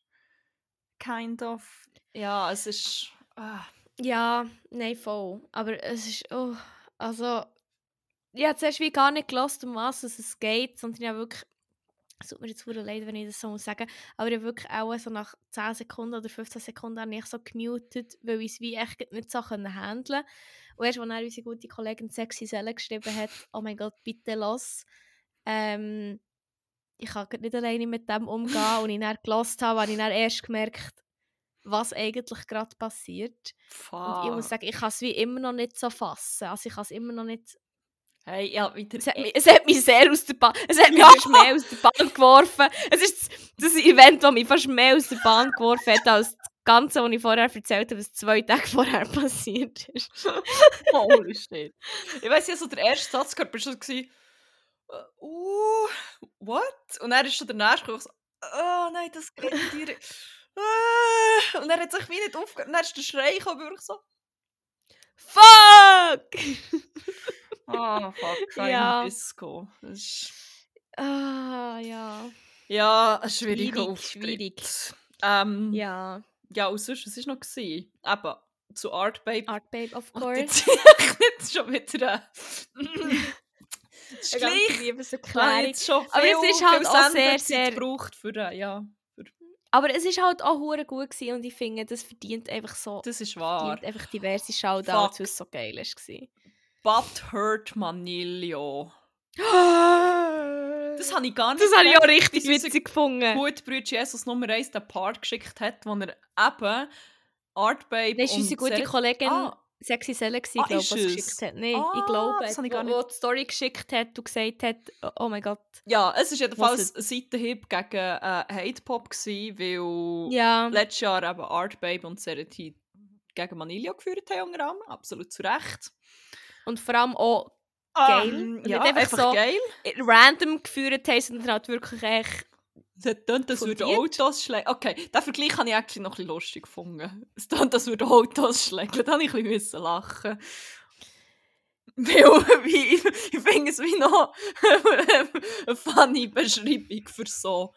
Kind of. Ja, es ist... Ah. Ja, nein, voll. Aber es ist, oh, also, ich habe zuerst wie gar nicht gelernt, um was es geht, sondern ich habe wirklich, es tut mir jetzt verdammt leid, wenn ich das so muss sagen, aber ich habe wirklich auch so nach 10 Sekunden oder 15 Sekunden habe ich so gemutet, weil ich es wie echt nicht so handeln Und erst, als dann unsere gute Kollegin Sexy Selle geschrieben hat, oh mein Gott, bitte los, ähm, ich kann nicht alleine mit dem umgehen und ich dann gelost habe, habe ich dann erst gemerkt, was eigentlich gerade passiert. Fuck. Und ich muss sagen, ich kann es wie immer noch nicht so fassen. Also ich kann es immer noch nicht Hey, ja, wieder. Es hat, mich, es hat mich sehr aus der Bahn, es hat mich fast mehr aus der Bahn geworfen. Es ist das, Event, das mich fast mehr aus der Bahn geworfen hat, als das Ganze, was ich vorher erzählt habe, was zwei Tage vorher passiert ist. Holy shit. Ich weiss ja, so der erste Satz gehört, du so gewesen, äh, uh, what? Und er ist schon der nächste so, oh nein, das geht dir. Ah. Und er hat sich wie nicht aufgehört. Und dann ist der Schrei gekommen, ich so, Fuck! ah, fuck, kein Ja. Disco. Das ist, ah, ja. ja, ein schwieriger Schwierig, Auftritt. schwierig. Ähm, Ja. ja, und sonst, was war noch? Gewesen? Eben, zu Art Babe. Art Babe, of course. jetzt ich nicht schon wieder. Das ist gleich. Liebeserklärung. jetzt schon Aber es ist halt auch sehr, sehr- gebraucht für äh, ja. Aber es ist halt auch hure gut gewesen und ich finde, das verdient einfach so Das ist wahr. verdient einfach diverse Shoutouts, weil es so geil war. But Hurt Manilio. Das habe ich gar nicht das habe ich auch richtig witzig gefunden. Gut Bruder Jesus Nummer 1 den Part geschickt hat, wo er eben Art Babe Das und unsere gute Sel- Kollegin Ah, Sexy Selle, Ah, glaube ist es? geschickt hat. Nein, Ah, ich glaube, das habe ich wo, gar wo nicht- die Story geschickt hat und gesagt hat, oh, oh mein Gott. ja, es war jedenfalls ein Seitenhieb gegen äh, Hate Pop, gewesen, weil Ja, letztes Jahr eben Art Babe und Sereti gegen Manilio geführt haben, unter anderem. Absolut zu Recht. Und vor allem auch Geil. Ähm, ja, nicht einfach einfach so- geil. random geführt haben, sondern halt wirklich echt Es tönt, als Fundiert. Autos schlägen. Okay, den Vergleich habe ich eigentlich noch ein bisschen lustig gefunden. Es tönt, als würden Autos schlägen. Da habe ich ein bisschen lachen. Weil, wie, ich, finde es wie noch eine funny Beschreibung für so.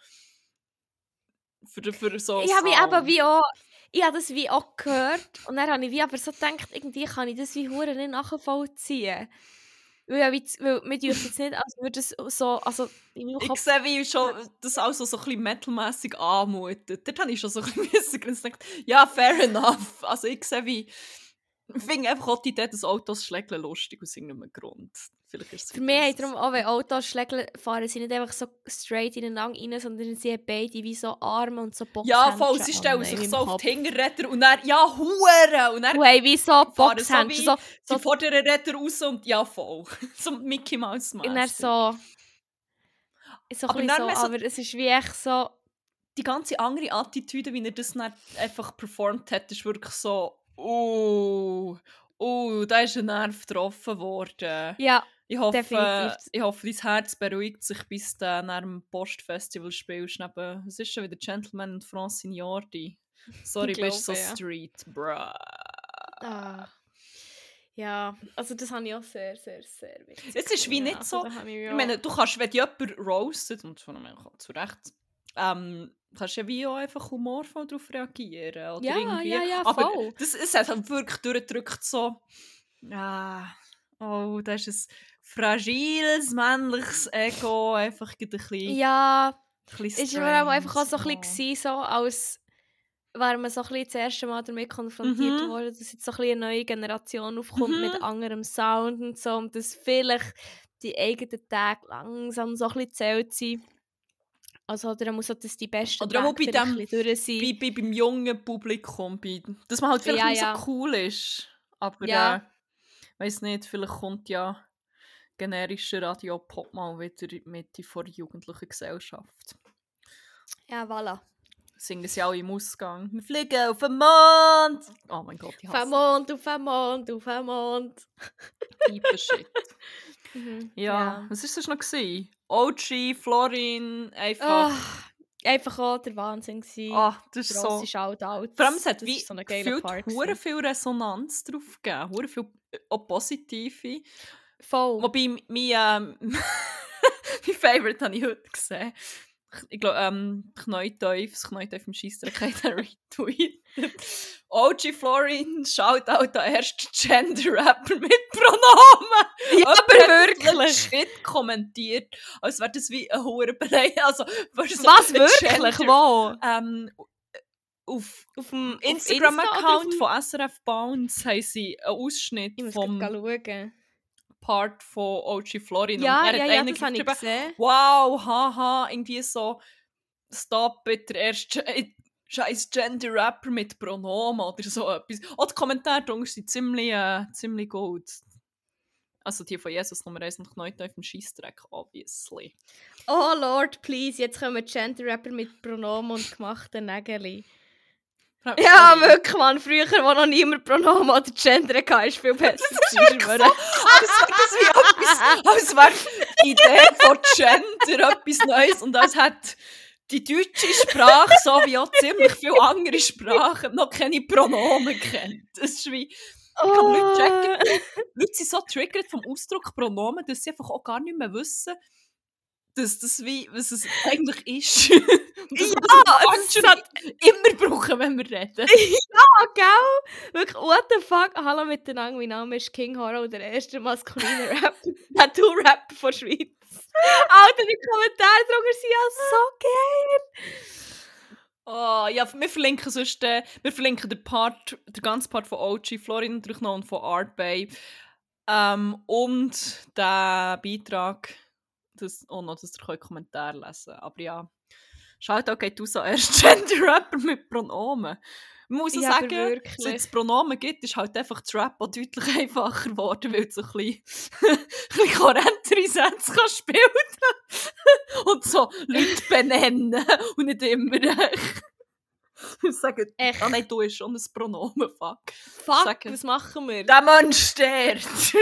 Für, für so. Ich habe mich eben wie auch, ich habe das wie auch gehört und dann habe ich wie aber so gedacht, irgendwie kann ich das wie hure nicht nachvollziehen. Weil, wie, weil mir dürfen jetzt nicht, als würde es so, also in meinem Ich Kopf, sehe, wie schon das auch so, so ein bisschen metalmässig anmutet. Dort habe ich schon so ein bisschen gedacht, ja, fair enough. Also ich sehe, wie. Ich finde einfach auch die Idee, dass Autos schlägeln lustig aus irgendeinem Grund. Vielleicht ist es für mich so. darum auch, wenn Autos schlägeln, fahren sie nicht einfach so straight ineinander rein, sondern sie haben beide wie so Arme und so Ja, Boxhändchen voll, sie an stellen sich so auf die Hinterräder und dann, ja, Huren! Und dann Und haben wie so fahren so wie- so, die so, vorderen Räder raus und ja, voll. so Mickey Mouse und dann so, so, Aber dann so, mehr so- aber es ist wie echt so, Die ganze andere Attitüde, wie er das dann einfach performt hat, ist wirklich so, oh, oh, da ist ein Nerv getroffen worden. ja, Ich hoffe, Definitiv. ich hoffe, dein Herz beruhigt sich, bis du nach dem Postfestival spielst. Neben, es ist schon wieder Gentleman und Francignordi. Sorry, Ich bist so glaube, ja. street, bruh. Ah. Ja, also das habe ich auch sehr, sehr, sehr witzig. Es ist wie nicht Also so- ich Ich meine, du kannst, wenn jemand roastet, und von einem zu Recht, ähm, kannst ja wie auch einfach humorvoll darauf reagieren. Oder Ja, irgendwie. ja, ja, Aber voll. das, es hat halt wirklich durchgedrückt so, ah, oh, das ist ein fragiles männliches Ego, einfach ein bisschen, Ja, ein bisschen ist aber auch einfach auch so ein bisschen so, als wäre man so ein bisschen das erste Mal damit konfrontiert Mhm. worden, dass jetzt so ein bisschen eine neue Generation aufkommt Mhm. mit anderem Sound und so und dass vielleicht die eigenen Tage langsam so ein bisschen zählt sind. Also oder muss so, dass die besten Oder auch bei dem- durch bei, bei, beim jungen Publikum, bei, dass man halt vielleicht Ja, nicht ja. so cool ist. Aber Ja. äh, weiß nicht, vielleicht kommt ja generischer Radio Pop mal wieder in die Mitte vor der jugendlichen Gesellschaft. Ja, voilà. Singen sie alle im Ausgang. Wir fliegen auf den Mond! Oh mein Gott, ich Auf den hasse Mond, auf den Mond, auf den Mond. Typen Shit. Mhm. Ja, was ist das noch gewesen? OG, Florin, einfach... Ah, einfach auch der Wahnsinn gewesen. Ah, das ist so... Grosse Shoutouts. Vor allem, es hat wie so ein geiler gefühlt Part hure gewesen. viel Resonanz drauf gegeben. Viel äh, auch positive. Voll. Wobei, mein, ähm, mein Favorite habe ich heute gesehen. Ich glaube, ähm, Knäuteuf, das Knäuteuf im Scheissdreck hat er retweetet. OG Florin, Shoutout an den ersten Gender-Rapper mit Pronomen. Ja, aber wirklich. Shit kommentiert, als wäre das wie ein hoher Bereich. Also, so Was, wirklich? Gender- Wo? Ähm, auf Auf dem Instagram-Account von SRF Bounce haben sie einen Ausschnitt Ich muss vom schauen. Part von OG Florin. Ja, und er ja, hat ja, einer das habe ich gesehen. wow, haha, irgendwie so, stop bitte erst scheiß Gender-Rapper mit Pronomen oder so etwas. Auch die Kommentare drunter sind ziemlich, äh, ziemlich gut. Also die von Jesus Nummer 1 und Knoten auf dem Scheissdreck, obviously. Oh Lord, please, jetzt kommen Gender-Rapper mit Pronomen und gemachten Nägeln. Ja, wirklich, Mann. Früher, wo noch niemand Pronomen oder Gender hatte, ist viel besser. Das ist wirklich so. Als etwas, als wäre die Idee von Gender etwas Neues und als hat die deutsche Sprache, so wie auch ziemlich viele andere Sprachen, noch keine Pronomen kennt. Das ist wie... Ich kann Oh. nicht checken. Leute sind so triggert vom Ausdruck Pronomen, dass sie einfach auch gar nicht mehr wissen, dass das wie, was es eigentlich ist. Ja, das ist halt- immer brauchen, wenn wir reden. Ja, gell? Wirklich, what the fuck? Hallo miteinander, mein Name ist King Horror, der erste maskuline Rap Tattoo-Rapper von Schweiz. Alter, die Kommentare drunter sind ja so geil. Oh, ja, wir verlinken sonst, äh, wir verlinken den Part, den ganzen Part von OG, Florin natürlich noch und von Art Bay. Ähm, und den Beitrag, das, oh noch, dass ihr könnt Kommentar lesen Aber ja, schaut auch geht aus an erst Gender-Rapper mit Pronomen. Muss auch Ja, sagen, seit es Pronomen gibt, ist halt einfach das Rap auch deutlich einfacher geworden, weil du so ein bisschen, bisschen kohärentere Sätze kannst spielen und so Leute benennen und nicht immer echt sagen, Echt? ah nein, du bist schon ein Pronomen, fuck. Fuck, Sagen. was machen wir? Der Mensch stirbt!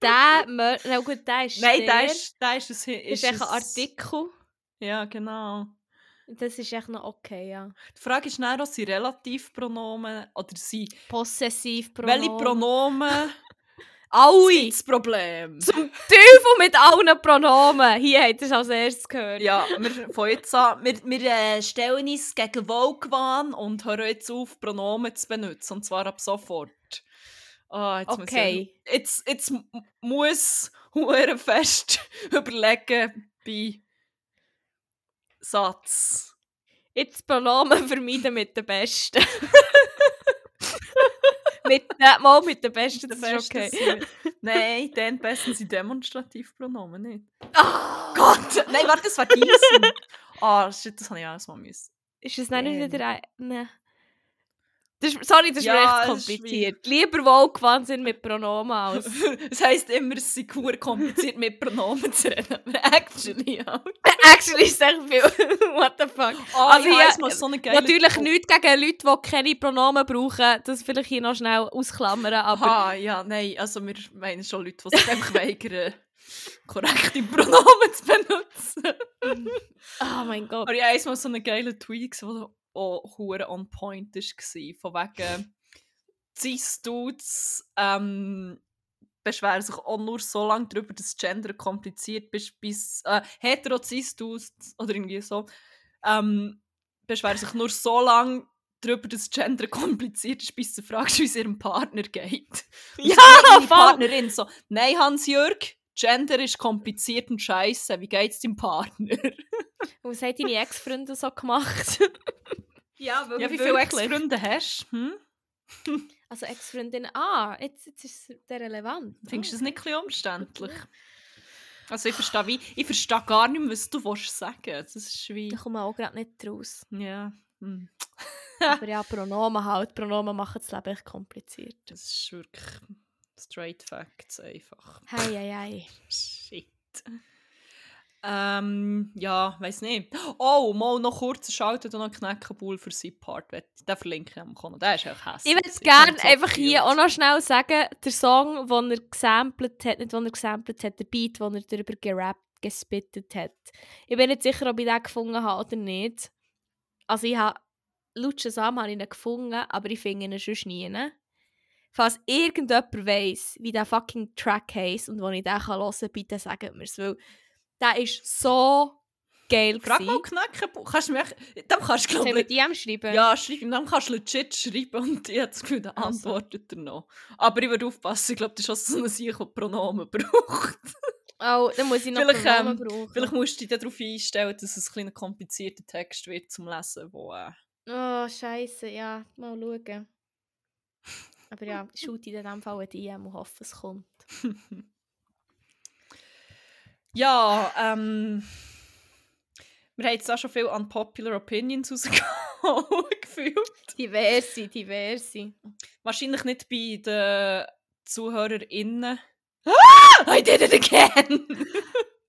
Der, Mö- na gut, der ist nein, der, ist, der ist ein... ist echt ein Artikel. Ja, genau. Das ist echt noch okay, ja. Die Frage ist dann auch, sind Relativpronomen oder sind... Possessiv Welche Pronomen Alle! das Problem? Zum Teufel mit allen Pronomen! Hier habt ihr es als erstes gehört. Ja, wir, von jetzt an, wir, wir äh, stellen uns gegen Volkwan und hören jetzt auf, Pronomen zu benutzen. Und zwar ab sofort. Ah, jetzt Okay. Muss ich, jetzt, jetzt muss hure fest überlegen bei Satz. Jetzt Pronomen vermeiden mit den Besten. mit, äh, mal mit den Besten, das ist okay. Nein, dann besten sind Demonstrativpronomen nicht. Ah, Gott! Nein, warte, das war diesen. Ah, shit, das habe ich auch mal müssen. Ist das nicht wieder ein... Nee. Das ist, sorry, das ist Ja, mir echt es ist kompliziert. Lieber Wohlgewahnsinn mit Pronomen als... Das heisst immer, es sei hure kompliziert mit Pronomen zu reden. Aber actually, ja. Actually ist echt viel. What the fuck? Oh, Also ja, mal so. Natürlich nichts gegen Leute, die keine Pronomen brauchen. Das vielleicht hier noch schnell ausklammern, aber... Aha, ja, nein, also wir meinen schon Leute, die sich einfach weigern, korrekte Pronomen zu benutzen. Oh mein Gott. Aber ich habe einmal so einen geilen Tweet gesehen, auch hure on point war. Von wegen, Cis-Dudes ähm, beschweren sich auch nur so lange darüber, dass Gender kompliziert ist, bis äh, hetero-Cis-Dudes oder irgendwie so ähm, beschweren sich nur so lange darüber, dass Gender kompliziert ist, bis du fragst, wie es ihrem Partner geht. Und Ja, so. Partnerin so, nein, Hans-Jürg, Gender ist kompliziert und scheiße, wie geht's deinem Partner? Was haben deine Ex-Freunde so gemacht? ja, Ja, wie viele Ex-Freunde hast du? Hm? Also Ex-Freundinnen... Ah, jetzt, jetzt ist es der relevant. Findest du das nicht ein bisschen umständlich? Also ich verstehe, wie, ich verstehe gar nicht was du willst sagen Das ist wie... Da kommen wir auch gerade nicht raus. Ja, hm. Aber ja, Pronomen halt. Pronomen machen das Leben echt kompliziert. das ist wirklich straight facts einfach. Hei, hei, hei. Shit. Ähm, ja, weiß nicht. Oh, mal noch kurz schalten und noch Knäckebull für seinen Part. Den verlinke ich am Konto. Der ist auch hässlich. Ich würde gerne einfach hier auch noch schnell sagen, der Song, den er gesampelt hat, nicht den er gesampelt hat, der Beat, den er darüber gerappt, gespittet hat. Ich bin nicht sicher, ob ich den gefunden habe oder nicht. Also ich habe, laut Shazam habe ich ihn gefunden, aber ich finde ihn sonst nie. Falls irgendjemand weiss, wie der fucking Track heisst und wo ich den hören kann, bitte sagt mir es, weil der ist so geil Frag gewesen. mal Knäckebull. Kannst du mir... Dann kannst du, glaube wir DM schreiben? Ja, schreib ihm, dann kannst du legit schreiben und ich habe das Gefühl, der Also. antwortet er noch. Aber ich würde aufpassen, ich glaube, das ist auch so ein Sieg, der Pronomen braucht. Oh, dann muss ich noch Vielleicht, Pronomen ähm, brauchen. Vielleicht musst du dich darauf einstellen, dass es ein bisschen ein komplizierter Text wird zum Lesen, wo... Äh, Oh, scheiße, ja, mal schauen. Aber ja, ich schaue in dem Fall eine DM und hoffe, es kommt. ja, ähm... Wir haben jetzt auch schon viel unpopular Opinions rausgehauen, gefühlt. Diverse, diverse. Wahrscheinlich nicht bei den ZuhörerInnen I did it again!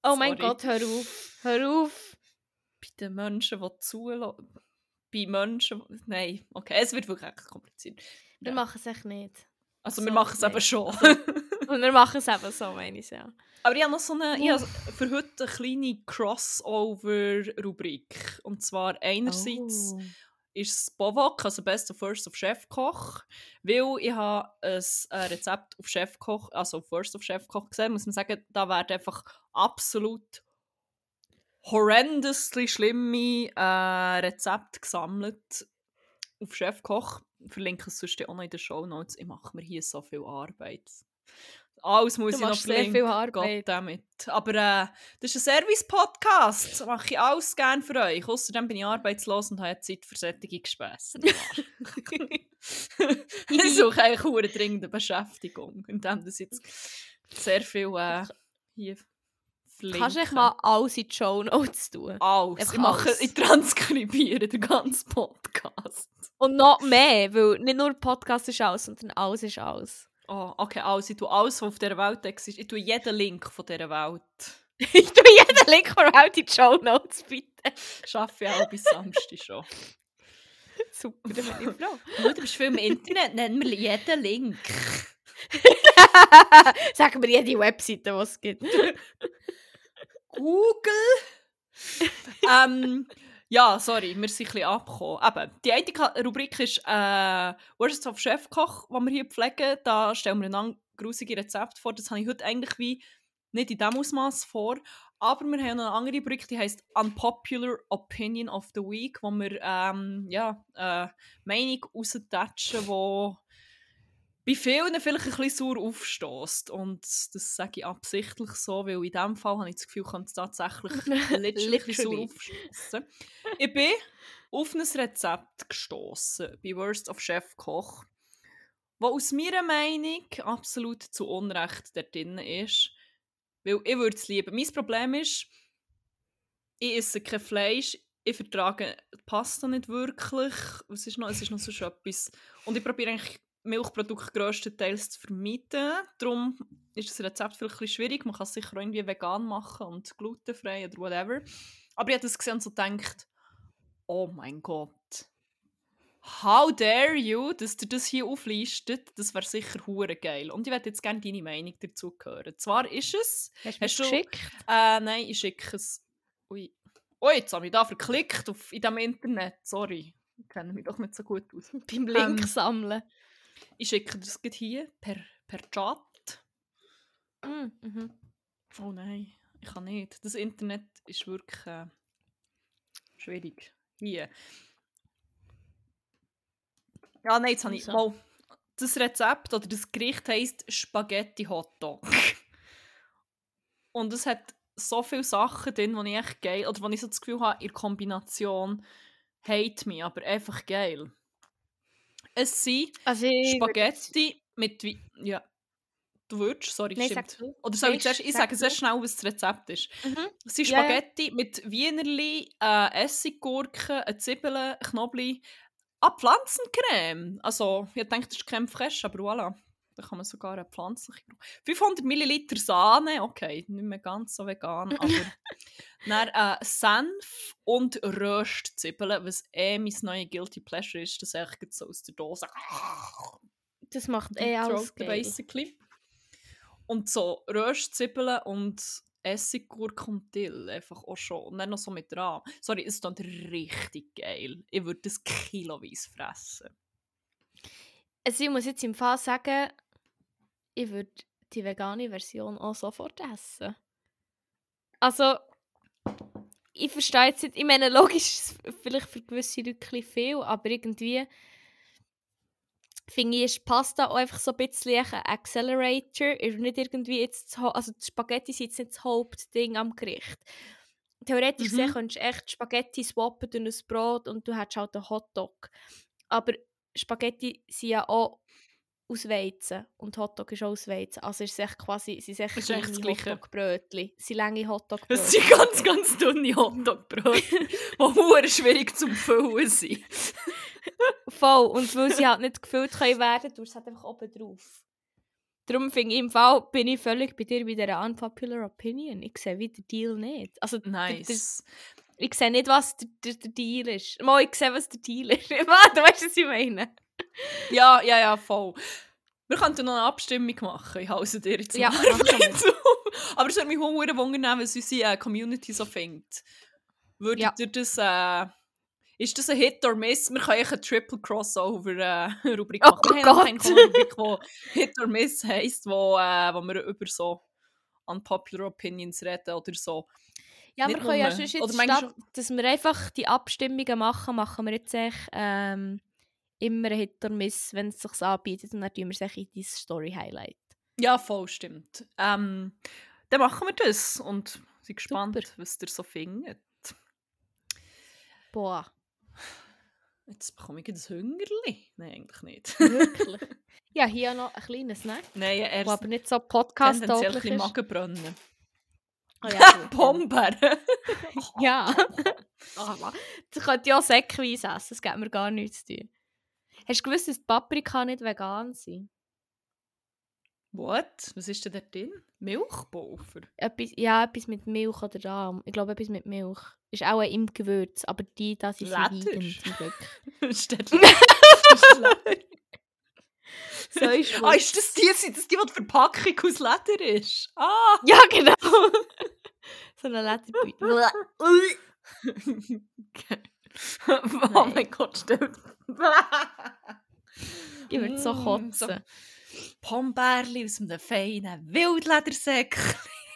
Oh mein. Gott, hör auf. Hör auf. Bei den Menschen, die zulassen. Bei Menschen. die- Nein, okay, es wird wirklich kompliziert. Wir Ja. machen es echt nicht. Also, So, wir machen es eben schon. Und wir machen es eben so, meine ich ja. Aber ich habe noch so eine. Ich habe für heute eine kleine Crossover-Rubrik. Und zwar einerseits. Oh. ist es Bovok, also Best of First of Chefkoch, weil ich habe ein äh, Rezept auf Chefkoch, also auf First of Chefkoch gesehen, muss man sagen, da werden einfach absolut horrendously schlimme äh, Rezepte gesammelt auf Chefkoch. Ich verlinke es sonst auch noch in den Show Notes. Ich mache mir hier so viel Arbeit. Alles muss Du ich noch sehr viel Arbeit. damit. Aber äh, das ist ein Service-Podcast. Das mache ich alles gerne für euch. Außerdem bin ich arbeitslos und habe Zeit für solche Gespässe. ich suche eigentlich eine dringende Beschäftigung, indem das jetzt sehr viel äh, hier verlinke. Kannst du echt mal alles in die Show Notes tun? alles. Ich mache, alles. ich transkribiere den ganzen Podcast. Und noch mehr, weil nicht nur Podcast ist alles, sondern alles ist alles. Oh, okay, also ich tue alles, was auf dieser Welt existiert. Ich tue jeden Link von dieser Welt. ich tue jeden Link von Welt in die Show Notes, bitte. Schaffe ich auch bis Samstag schon. Super, da bin ich froh. Oh, du bist viel im Internet, nenn mir jeden Link. Sag mir jede Webseite, die es gibt. Google. ähm, ja, sorry, wir sind ein bisschen abgekommen. Eben, die eine Rubrik ist äh, Worst of Chefkoch, die wir hier pflegen. Da stellen wir ein grusige Rezept vor. Das habe ich heute eigentlich wie nicht in diesem Ausmaß vor. Aber wir haben noch eine andere Rubrik, die heisst Unpopular Opinion of the Week, wo wir ähm, ja, äh, Meinung raustatschen, die bei vielen vielleicht ein bisschen sauer aufstößt. Und das sage ich absichtlich so, weil in diesem Fall habe ich das Gefühl, kann es tatsächlich bisschen sauer aufstoßen. Ich bin auf ein Rezept gestoßen bei Worst of Chef Koch, wo aus meiner Meinung absolut zu Unrecht dort drin ist. Weil ich würde es lieben. Mein Problem ist, ich esse kein Fleisch, ich vertrage die Pasta nicht wirklich. Was ist noch? Es ist noch so etwas. Und ich probiere eigentlich Milchprodukte grösstenteils zu vermeiden. Darum ist das Rezept vielleicht ein schwierig. Man kann es sicher auch irgendwie vegan machen und glutenfrei oder whatever. Aber ich habe das gesehen und so gedacht, oh mein Gott. How dare you, dass du das hier auflistet? Das wäre sicher hure geil. Und ich würde jetzt gerne deine Meinung dazu hören. Zwar ist es... Hast Hast du geschickt? Äh, nein, ich schicke es... Ui. Oh, jetzt habe ich da verklickt auf, in diesem Internet. Sorry. Ich kenne mich doch nicht so gut aus. Beim Link Ähm, sammeln. Ich schicke das gleich hier per, per Chat. Mm, mhm. Oh nein, ich kann nicht. Das Internet ist wirklich äh, schwierig. Hier. Ja, nein, jetzt habe ich Also. mal. Das Rezept oder das Gericht heisst Spaghetti Hotdog. Und es hat so viele Sachen drin, die ich echt geil, oder wo ich so das Gefühl habe, in Kombination hate me, aber einfach geil. Es sind Also Spaghetti mit wie. Ja. Du würdest, sorry, Nein, stimmt. du. Oder soll ich zuerst, ich sag sage sehr schnell, was das Rezept ist. Mhm. Es sind Ja, ja. Spaghetti mit Wienerli, äh, Essiggurken, Zwiebeln, Knoblauch, ah, Pflanzencreme. Also, ich denke, das ist Creme fraiche, aber voilà. Da kann man sogar eine pflanzliche brauchen. 500 Milliliter Sahne, okay, nicht mehr ganz so vegan, aber dann äh, Senf und Röstzwiebeln, was eh mein neues Guilty Pleasure ist, das echt so aus der Dose Das macht eh alles geil. basically. Und so Röstzwiebeln und Essiggurke und Dill einfach auch schon. Und dann noch so mit Rahm. Sorry, es ist dann richtig geil. Ich würde das kiloweise fressen. Also ich muss jetzt im Fall sagen, ich würde die vegane Version auch sofort essen. Also, ich verstehe jetzt nicht, ich meine, logisch ist es vielleicht für gewisse Leute viel, aber irgendwie finde ich, ist Pasta auch einfach so ein bisschen ein Accelerator, ist nicht irgendwie jetzt, also die Spaghetti sind jetzt nicht das Hauptding am Gericht. Theoretisch Mhm. gesehen könntest du echt Spaghetti swappen durch ein Brot und du hättest halt einen Hotdog. Aber Spaghetti sind ja auch aus Weizen und Hotdog ist auch aus Weizen. Also ist es echt quasi, sie sind echt kleine. Hotdogbrötchen. Sie sind lange Hotdogbrötchen. sind ganz, ganz dünne Hotdogbrötchen, die hure schwierig zum Füllen sind. Voll. Und weil sie halt nicht gefüllt können werden, tust du es halt einfach oben drauf. Darum finde ich im Fall, bin ich völlig bei dir bei dieser unpopular opinion. Ich sehe wie der Deal nicht. Also, Nice. ich sehe nicht, was der, der, der Deal ist. Mal, ich sehe, was der Deal ist. du weißt, was ich meine. Ja, ja, ja, voll. Wir könnten noch eine Abstimmung machen. Ich hause dir jetzt Ja, wir. zu. Aber es würde mich auch sehr wundern, was unsere äh, Community so findet. Würdet Ja. ihr das... Äh, ist das ein Hit or Miss? Wir können eine Triple Crossover äh, Rubrik Oh machen. Wir haben noch Gott. eine Rubrik, die Hit or Miss heisst, wo, äh, wo wir über so unpopular Opinions reden oder so. Ja, Nicht wir können ja sonst jetzt, statt, dass wir einfach die Abstimmungen machen, machen wir jetzt echt, ähm, immer ein Hit or Miss, wenn es sich anbietet. Und dann tun wir es in dein Story-Highlight. Ja, voll stimmt. Ähm, dann machen wir das und sind gespannt, Super. was ihr so findet. Boah, Jetzt bekomme ich ein Hüngerli. Nein, eigentlich nicht. wirklich. ja, hier noch ein kleines Snack, Nein, der erst aber nicht so tendenziell ein bisschen ist. Magenbrennen. Oh, ja. Pombeeren! Ja. Das könnte ja auch säckweise essen, das gibt mir gar nichts zu tun. Hast du gewusst, dass die Paprika nicht vegan sind? What? Was ist denn da drin? Milchpulver? Etwas, ja, etwas mit Milch oder Rahm. Ich glaube, etwas mit Milch. Ist auch im Gewürz, aber die, das ist vegan zum Glück. Steht So ist Ah, ist das die, das die, wo die Verpackung aus Leder ist? Ah! Ja, genau. so eine Letterbeutel. Okay. oh mein Gott, stimmt. Ich würde so Mm, kotzen. so Pombeerli aus einem feinen Wildledersäck.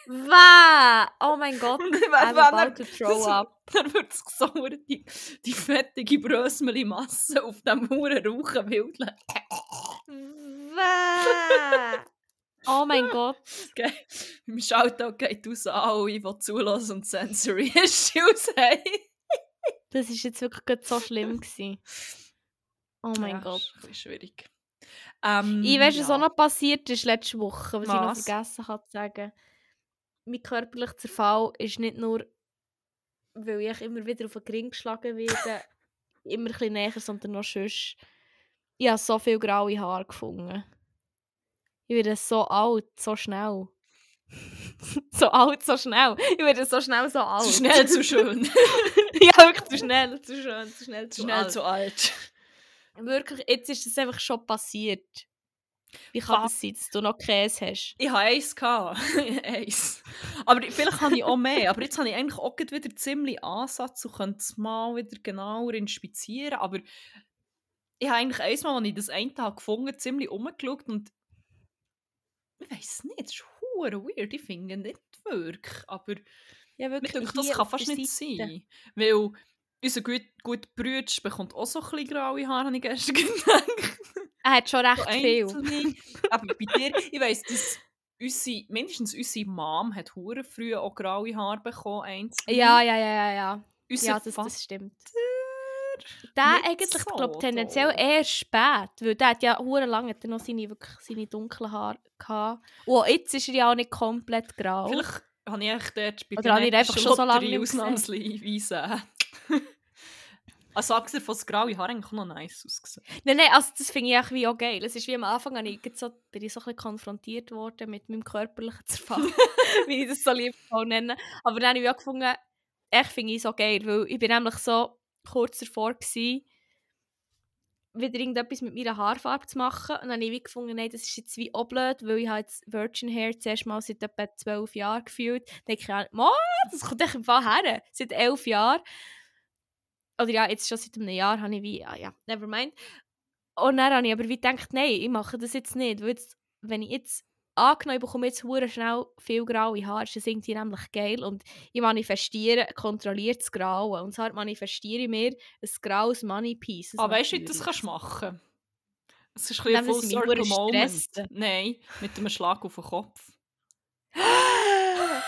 Wow! Oh mein Gott. I'm about to throw up. Dann wird es so die, die fettige Brösmeli-Masse auf dem Huren rauchen Wildleder. Wow! Oh mein Gott. Okay. Im Shoutout geht aus an alle, die zulassen und Sensory Issues haben. Das ist jetzt wirklich so schlimm gewesen. Oh mein Ja, Gott. ist ein bisschen schwierig. Ähm, Ich weiß, was ja. auch noch passiert ist letzte Woche, was, ich noch Was? vergessen habe zu sagen. Mein körperlicher Zerfall ist nicht nur, weil ich immer wieder auf den Ring geschlagen werde, immer ein bisschen näher, sondern noch sonst. Ich habe so viele graue Haare gefunden. Ich werde so alt, so schnell. so alt, so schnell. Ich werde so schnell, so alt. Zu schnell, zu schön. ja, wirklich zu schnell, zu schön, zu schnell, zu zu schnell, alt. zu alt. Wirklich, jetzt ist es einfach schon passiert. Wie kann Was? das sein, dass du noch Käse hast? Ich hatte eins. eins. Aber vielleicht habe ich auch mehr. Aber jetzt habe ich eigentlich auch wieder ziemlich Ansatz und könnte es mal wieder genauer inspizieren. Aber ich habe eigentlich eins Mal, als ich das einen Tag gefunden habe, ziemlich umgeschaut und ich weiß nicht, es ist weird. Ich finde nicht wirklich. Aber Ja, wirklich. denke, das kann fast nicht Seite. sein. Weil unser gut, gut Bruder bekommt auch so ein bisschen graue Haare, habe ich gestern gedacht. Er hat schon recht So viel. Aber bei dir, ich weiss, dass unsere, mindestens unsere Mom hat hure früh auch graue Haare bekommen, einzelne. Ja, ja, ja, ja, ja. Unser Ja, das, das stimmt. Der Nicht eigentlich, so glaube tendenziell eher spät, weil der hat ja hure lange hat noch seine, wirklich seine dunklen Haare gehabt. Und jetzt ist er ja auch nicht komplett grau. Vielleicht habe ich echt dort bei Oder habe ich einfach schon so lange ausnahmsweise. also abgesehen von das graue Haar eigentlich auch noch nice ausgesehen. Nein, nein, also das finde ich echt wie auch geil. Es ist wie am Anfang, ich so, bin ich so ein bisschen konfrontiert worden mit meinem körperlichen Zerfall, wie ich das so lieb nenne. Aber dann habe ich auch gefunden, echt finde ich so geil, weil ich bin nämlich so kurz davor gewesen, wieder irgendetwas mit meiner Haarfarbe zu machen. Und dann habe ich gefunden, nein, das ist jetzt wie auch blöd, weil ich habe jetzt Virgin Hair zuerst mal seit etwa zwölf Jahren gefühlt. Dann denke ich, ja, «Mann, das kommt echt im Fall her. Seit elf Jahren. Oder ja, jetzt schon seit einem Jahr habe ich wie, ja, ja, never mind. Und dann habe ich aber wie gedacht, nein, ich mache das jetzt nicht. Weil jetzt, wenn ich jetzt angenommen, ich bekomme jetzt hure schnell viel graue Haare, ist das irgendwie nämlich geil. Und ich manifestiere kontrolliertes Grauen. Und zwar manifestiere ich mir ein graues Money-Piece. Aber weißt du, du das kannst machen Es ist ein bisschen Full Circle Moment. Nein, mit einem Schlag auf den Kopf.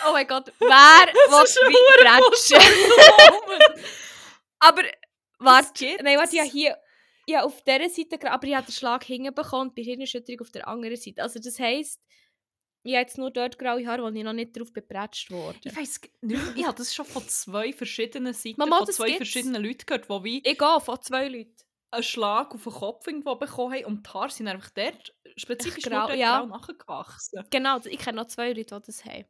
Oh mein Gott, wer Das ist ein will mich? Aber, warte, nein, warte, habe hier, habe auf dieser Seite, aber ich habe den Schlag hinbekommen und bei Hirnerschütterung auf der anderen Seite. Also das heisst, ich habe jetzt nur dort graue Haare, wo ich noch nicht darauf bepratscht wurde. Ich weiß nicht. Ich habe das schon von zwei verschiedenen Seiten, Mama, von zwei gibt's. verschiedenen Leuten gehört, die wie... Ich gehe von zwei Leuten. einen Schlag auf den Kopf irgendwo bekommen haben und die Haare sind einfach dort spezifisch grau, dort ja. grau nachgewachsen. Genau, ich kenne noch zwei Leute, die das haben.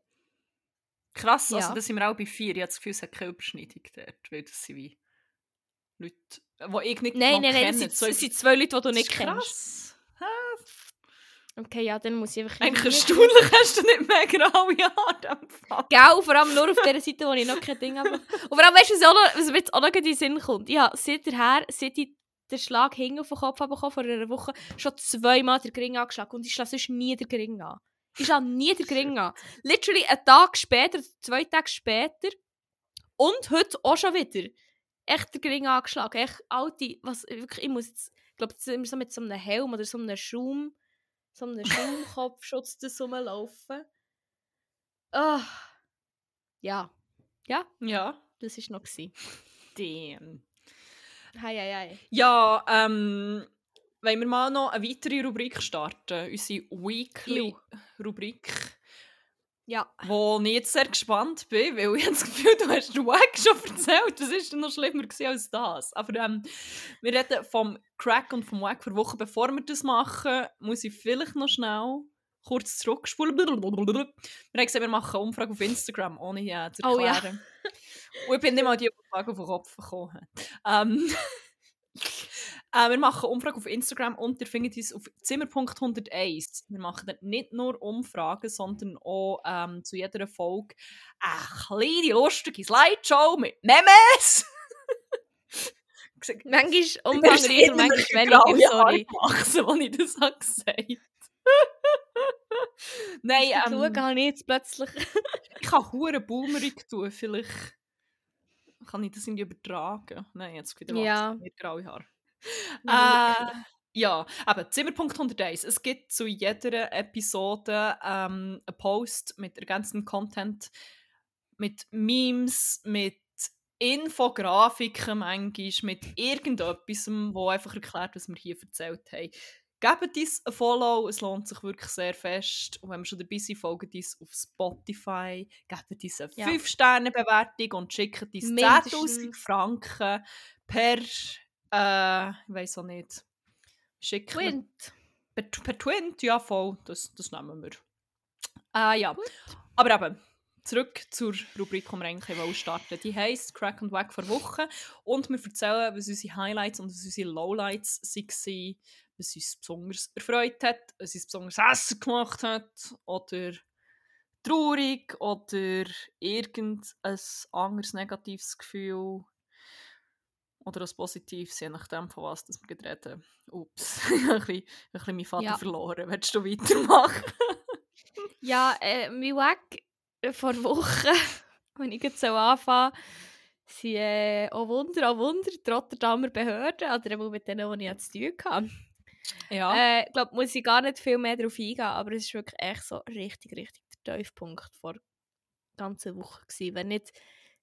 Krass, also Ja. das sind wir auch bei vier. Ich habe das Gefühl, es hat keine Überschneidung dort, weil das sind wie Leute, die ich nicht Nein, nein, nein, kenne. das sind, das sind zwei Leute, die du nicht kennst. krass. Okay, ja, dann muss ich einfach... Eigentlich erstaunlich hast du nicht mehr graue Haare. Fall. Gell, vor allem nur auf der Seite, wo ich noch kein Ding habe. Und vor allem, weißt du, was, auch noch, was mir jetzt auch noch in den Sinn kommt? Ich habe seither, seit ich den Schlag hinten auf den Kopf habe bekommen, vor einer Woche, schon zweimal den Gring angeschlagen. Und ich schlage sonst nie den Gring an. Ich schlage nie den Gring an. Literally einen Tag später, zwei Tage später. Und heute auch schon wieder. Echt den Gring angeschlagen. Echt alte, was, wirklich, ich muss jetzt, ich glaube, jetzt immer so mit so einem Helm oder so einem Schaum, so einem Schaumkopfschutz das rumlaufen. Ah. Ja. Ja, Ja, das war noch. Gewesen. damn. Hei, hei, hei. Ja, ähm, wollen wir mal noch eine weitere Rubrik starten? Unsere. Weekly-Rubrik, Ja. wo ich jetzt sehr gespannt bin, weil ich das Gefühl, du hast den Wack schon erzählt. Das ist noch schlimmer als das. Aber ähm, wir reden vom Crack und vom Wack für Wochen. Bevor wir das machen, muss ich vielleicht noch schnell kurz zurückspulen. Wir haben gesagt, wir machen eine Umfrage auf Instagram, ohne ja zu Oh ja. erklären. Und ich bin nicht mal die Frage auf den Kopf gekommen. Ähm, äh, wir machen eine Umfrage auf Instagram und ihr findet uns auf Zimmer.101. Wir machen dort nicht nur Umfragen, sondern auch ähm, zu jeder Folge eine kleine lustige Slideshow mit Memes. Manchmal umfangreicher, manchmal weniger, sorry. Wachsen, als ich das habe gesagt Nein, Ähm, ähm, Schauen habe ich jetzt plötzlich. ich kann hure Boomerig tun, vielleicht kann ich das irgendwie übertragen. Nein, jetzt wieder Ja. nicht graue Haare. Ja. Äh, ja, aber Zimmerpunkt 101. Es gibt zu jeder Episode ähm, einen Post mit ergänzendem Content, mit Memes, mit Infografiken manchmal, mit irgendetwas, wo einfach erklärt, was wir hier erzählt haben. Gebt uns ein Follow, es lohnt sich wirklich sehr fest. Und wenn wir schon dabei sind, folgt uns auf Spotify, gebt uns eine Ja. 5-Sterne-Bewertung und schickt uns 10'000 Mindestens. Franken per, äh, ich weiß auch nicht, schicken wir- Quint. Per, per Twint, ja voll, das, das nehmen wir. Äh, ja, Gut. aber eben, zurück zur Rubrik, die wir eigentlich starten Die heisst Crack und Wack vor Wochen und wir erzählen, was unsere Highlights und was unsere Lowlights waren, was uns besonders erfreut hat, was uns besonders Essen gemacht hat oder traurig oder irgendein anderes negatives Gefühl oder ein positives, je nachdem, von was das wir gedreht haben. Ups, ich habe ein bisschen, ein bisschen meinen Vater Ja. verloren. Willst du weitermachen? Ja, äh, mein Weg vor Wochen, wenn ich jetzt so anfange, sind äh, auch Wunder, auch Wunder, die Rotterdamer Behörden, oder eben mit denen, die ich zu tun hatte. Ja. Äh, ich glaube, muss ich gar nicht viel mehr darauf eingehen, aber es war wirklich echt so richtig, richtig der Tiefpunkt vor der ganzen Woche. Gewesen. Wenn nicht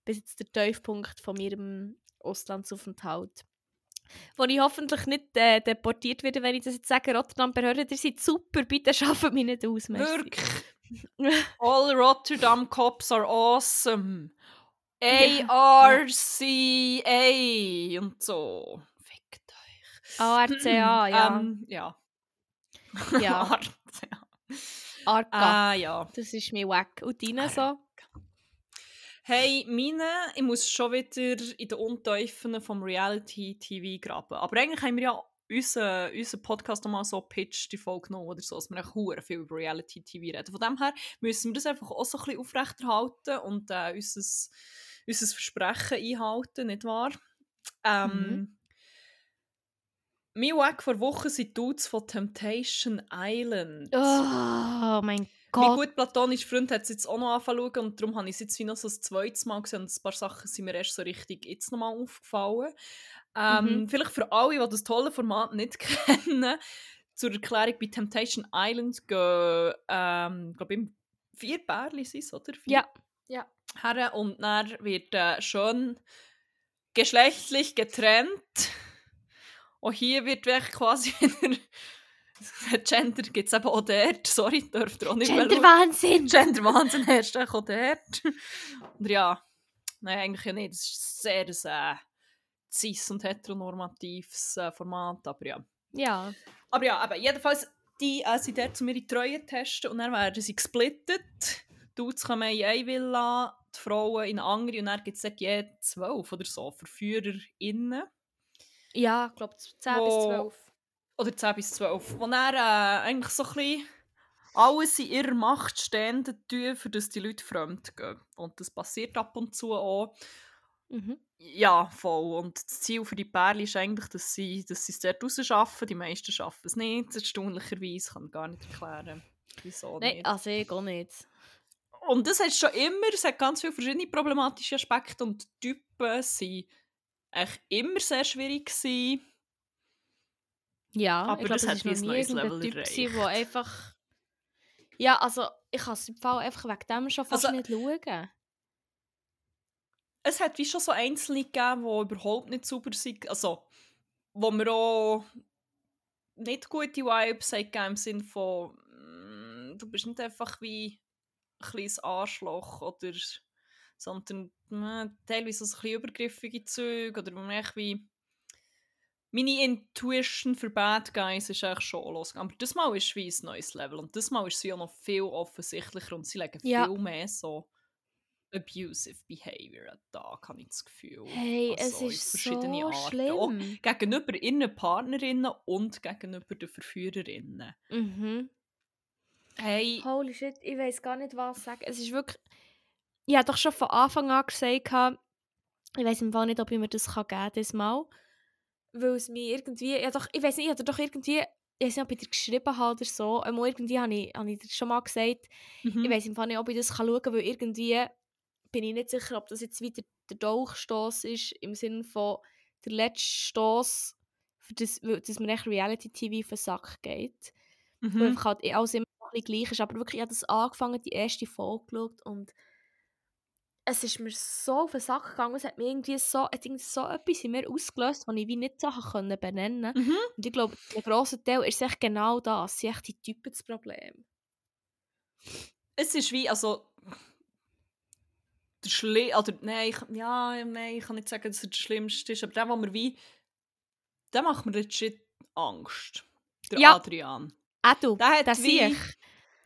bis jetzt der Tiefpunkt von meinem Auslandsaufenthalt. Wo ich hoffentlich nicht äh, deportiert werde, wenn ich das jetzt sage, Rotterdam Behörden, ihr seid super, bitte schaffen mich nicht aus. Wirklich. All Rotterdam Cops are awesome. ARCA und so. Fickt euch. ARCA, ja. Ähm, ja. Ja. RCA. Arca. Ah, ja. Das ist mir wack. Und deine so? Hey, meine, ich muss schon wieder in den Untiefen vom Reality-TV graben. Aber eigentlich haben wir ja unseren, unseren Podcast nochmal so pitched, die Folge genommen oder so, dass wir hure viel über Reality-TV reden. Von dem her müssen wir das einfach auch so ein bisschen aufrechterhalten und äh, unser, unser Versprechen einhalten, nicht wahr? Ähm, Mhm. Mein Wack vor Wochen sind die Dudes von Temptation Island. Oh mein Mein Gott. gut platonischer Freund hat es jetzt auch noch angefangen und darum habe ich es jetzt wie noch so ein zweites Mal gesehen und ein paar Sachen sind mir erst so richtig jetzt nochmal aufgefallen. Ähm, Mhm. Vielleicht für alle, die das tolle Format nicht kennen, zur Erklärung, bei Temptation Island gehen, ähm, glaube ich, vier Pärchen sind es, oder? Vier Ja. Ja. Herren und dann wird äh, schön geschlechtlich getrennt. Und hier wird wirklich quasi wieder Gender gibt es eben auch dort. Sorry, dürft ihr auch nicht. Gender-Wahnsinn! Gender-Wahnsinn herrscht auch dort. Und ja, nein, eigentlich ja nicht. Das ist sehr ein äh, cis- und heteronormatives äh, Format, aber ja. Ja. Aber ja, aber jedenfalls, die äh, sind dort zu mir in Treue testen und dann werden sie gesplittet. Die Dudes kommen in eine Villa, die Frauen in eine andere und dann gibt es dort je zwölf oder so VerführerInnen. Ja, ich glaube 10 bis Wo- 12. Oder 10 bis 12. Wo dann äh, eigentlich so ein bisschen alles in ihrer Macht Stehende tun, für dass die Leute fremd gehen. Und das passiert ab und zu auch. Mhm. Ja, voll. Und das Ziel für die Pärchen ist eigentlich, dass sie, dass sie es dort rausschaffen. Die meisten schaffen es nicht. Erstaunlicherweise kann ich gar nicht erklären, wieso Nein, nicht. also ich auch nicht. Und das hat schon immer, es hat ganz viele verschiedene problematische Aspekte und die Typen waren eigentlich immer sehr schwierig gewesen. Ja, Aber ich glaube, das hat ist noch nie irgendein Level Typ gewesen, der einfach... Ja, also ich kann es im Fall einfach wegen dem schon fast Also- nicht schauen. es hat wie schon so Einzelne gegeben, die überhaupt nicht sauber sind. Also, wo mir auch nicht gute Vibes gegeben, im Sinne von, mm, du bist nicht einfach wie ein kleines Arschloch oder sondern äh, teilweise so ein bisschen übergriffige Züge oder man echt wie meine Intuition für Bad Guys ist eigentlich schon losgegangen. Aber das Mal ist wie ein neues Level und das Mal ist sie ja noch viel offensichtlicher und sie legen Ja. viel mehr so abusive Behavior an Tag, habe ich das Gefühl. Hey, es Also, in ist verschiedene so Arten. Auch schlimm. gegenüber ihren Partnerinnen und gegenüber den Verführerinnen. Mhm. Hey, Holy shit, ich weiß gar nicht, was sagen. Es ist wirklich... Ich habe doch schon von Anfang an gesagt, ich weiß im Fall nicht, ob ich mir das kann geben das Mal. Weil es mir irgendwie... Ja, doch, ich weiß nicht, ich habe doch irgendwie... Ich weiß nicht, ob ich dir geschrieben habe oder so. Einmal irgendwie habe ich, habe ich dir schon mal gesagt, mhm. Ich weiß im Fall nicht, ob ich das kann schauen kann, weil irgendwie bin ich nicht sicher, ob das jetzt wieder der Dolchstoß ist, im Sinne von der letzte für das, weil- dass mir echt Reality-TV auf den Sack geht. Weil Mhm. einfach halt eh alles immer noch gleich ist. Aber wirklich, ich habe das angefangen, die erste Folge geschaut und es ist mir so auf den Sack gegangen, es hat mir irgendwie so, hat irgendwie so etwas in mir ausgelöst, was ich wie nicht Sachen können benennen Mhm. Und ich glaube, der grosse Teil ist echt genau das, es sind echt die Typen das Problem. Es ist wie, also. Der Schli oder nein, ich, ja, nein, ich kann nicht sagen, dass er der Schlimmste ist, aber der, der mir wie. Der macht mir legit Angst. Der Ja. Adrian. Auch du, Der hat das wie- sehe ich.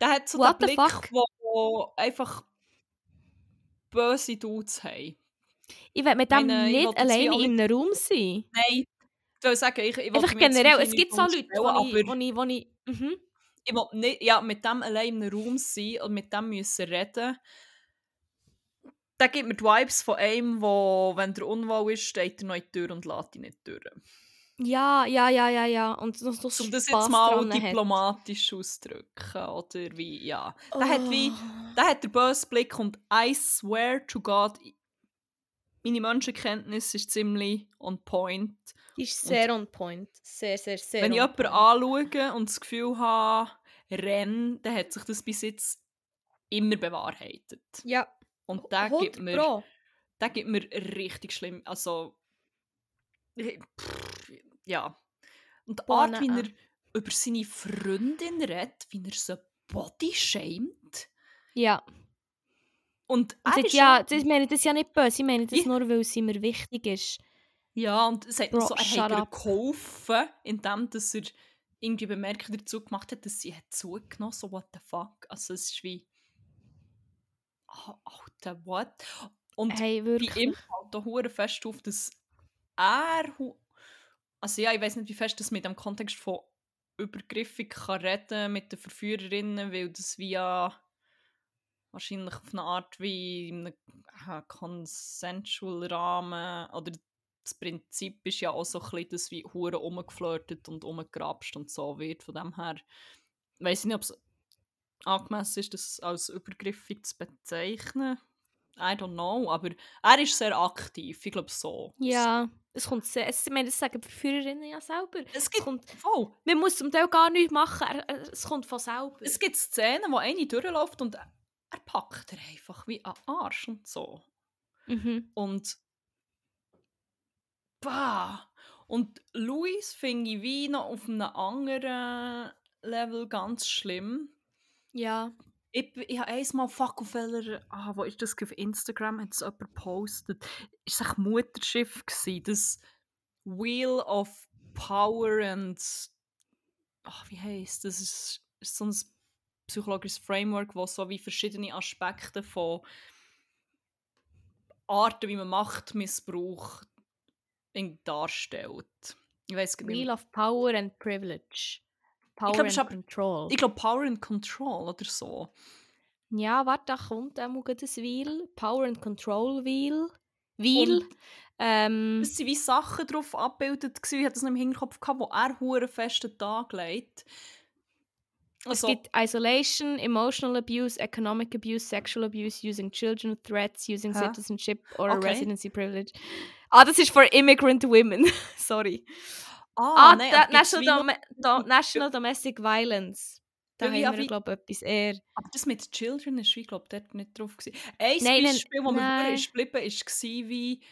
Der hat so What den Blick, fuck? wo einfach böse Dudes haben. Ich will mit dem meine, ich nicht alleine in einem Raum sein. Nein, ich will sagen, ich, ich will Einfach generell, es gibt so Leute, wo ich, wo ich, wo ich mhm. ich will nicht, ja, mit dem allein in einem Raum sein und mit dem müssen reden. Der gibt mir die Vibes von einem, wo, wenn der unwohl ist, steht er noch in die Tür und lässt ihn nicht durch. Ja, ja, ja, ja, ja. Und noch so Um das jetzt mal dran hat. diplomatisch auszudrücken, oder wie, ja. Der hat wie, Oh. der hat den bösen Blick und I swear to God, meine Menschenkenntnis ist ziemlich on point. Die ist sehr on point. Sehr, sehr, sehr Wenn ich jemanden anschaue und das Gefühl habe, renn, dann hat sich das bis jetzt immer bewahrheitet. Ja, Und der 100 gibt mir, der gibt mir richtig schlimm, also pff, ja. Und die Art, wie er über seine Freundin redet, wie er sie body shamed. Ja. Und Und er sagt, ist ja, das, ich meine das ja nicht böse, ich meine das Ja. nur, weil es mir wichtig ist. Ja, und es hat Bro, so, er hat ihr geholfen, indem dass er irgendwie Bemerkungen dazu gemacht hat, dass sie hat zugenommen so what the fuck. Also es ist wie... Ah, Alter, what? Und Hey, bei ihm fällt da fest auf, dass er... Also ja, ich weiß nicht, wie fest das mit dem Kontext von übergriffig kann reden mit den Verführerinnen, weil das via wahrscheinlich auf eine Art wie in einem consensual Rahmen oder das Prinzip ist ja auch so ein bisschen, dass wie hure umgeflirtet und umgerapscht und so wird. Von dem her weiß ich nicht, ob es angemessen ist, das als übergriffig zu bezeichnen. I don't know, aber er ist sehr aktiv, ich glaube so. Ja, es kommt sehr, es, ich meine, das sagen die Verführerinnen ja selber. Es Es gibt, kommt, voll, man muss zum Teil gar nichts machen, es kommt von selber. es gibt Szenen, wo eine durchläuft und er, er packt er einfach wie an Arsch und so. Mhm. Und bah. Und Luis finde ich wie noch auf einem anderen Level ganz schlimm. Ja. Ich, ich habe einmal welcher, ah, wo ist das auf Instagram, hat es jemand gepostet. Ist ein Mutterschiff gewesen, das Wheel of Power and, ach, wie heisst das? Ist, ist so ein psychologisches Framework, wo so wie verschiedene Aspekte von Arten, wie man Machtmissbrauch darstellt. Ich weiß Wheel of Power and Privilege. Power glaub, and Control. Ich glaube Power and Control oder so. Ja, warte, da kommt auch mal das Wheel. Power and Control Wheel. Wheel. Ähm, es waren wie Sachen drauf abgebildet, ich hatte das noch im Hinterkopf, gehabt, wo er hure festen Tag legt. Also, es gibt Isolation, Emotional Abuse, Economic Abuse, Sexual Abuse, Using Children, Threats, Using Hä? Citizenship or okay. Residency Privilege. Ah, das ist for Immigrant Women. Sorry. Ah, ah nein, National, Dom Do National Domestic Violence. Da ja, haben wir, glaube ich, etwas eher... Aber das mit Children ist, ich glaube, dort nicht drauf gewesen. Ein nein, Beispiel, wo mir ist geblieben ist, war wie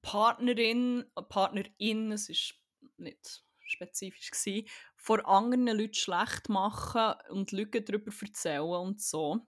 Partnerin, Partnerin, es ist nicht spezifisch gewesen, vor anderen Leuten schlecht machen und Lügen darüber erzählen und so.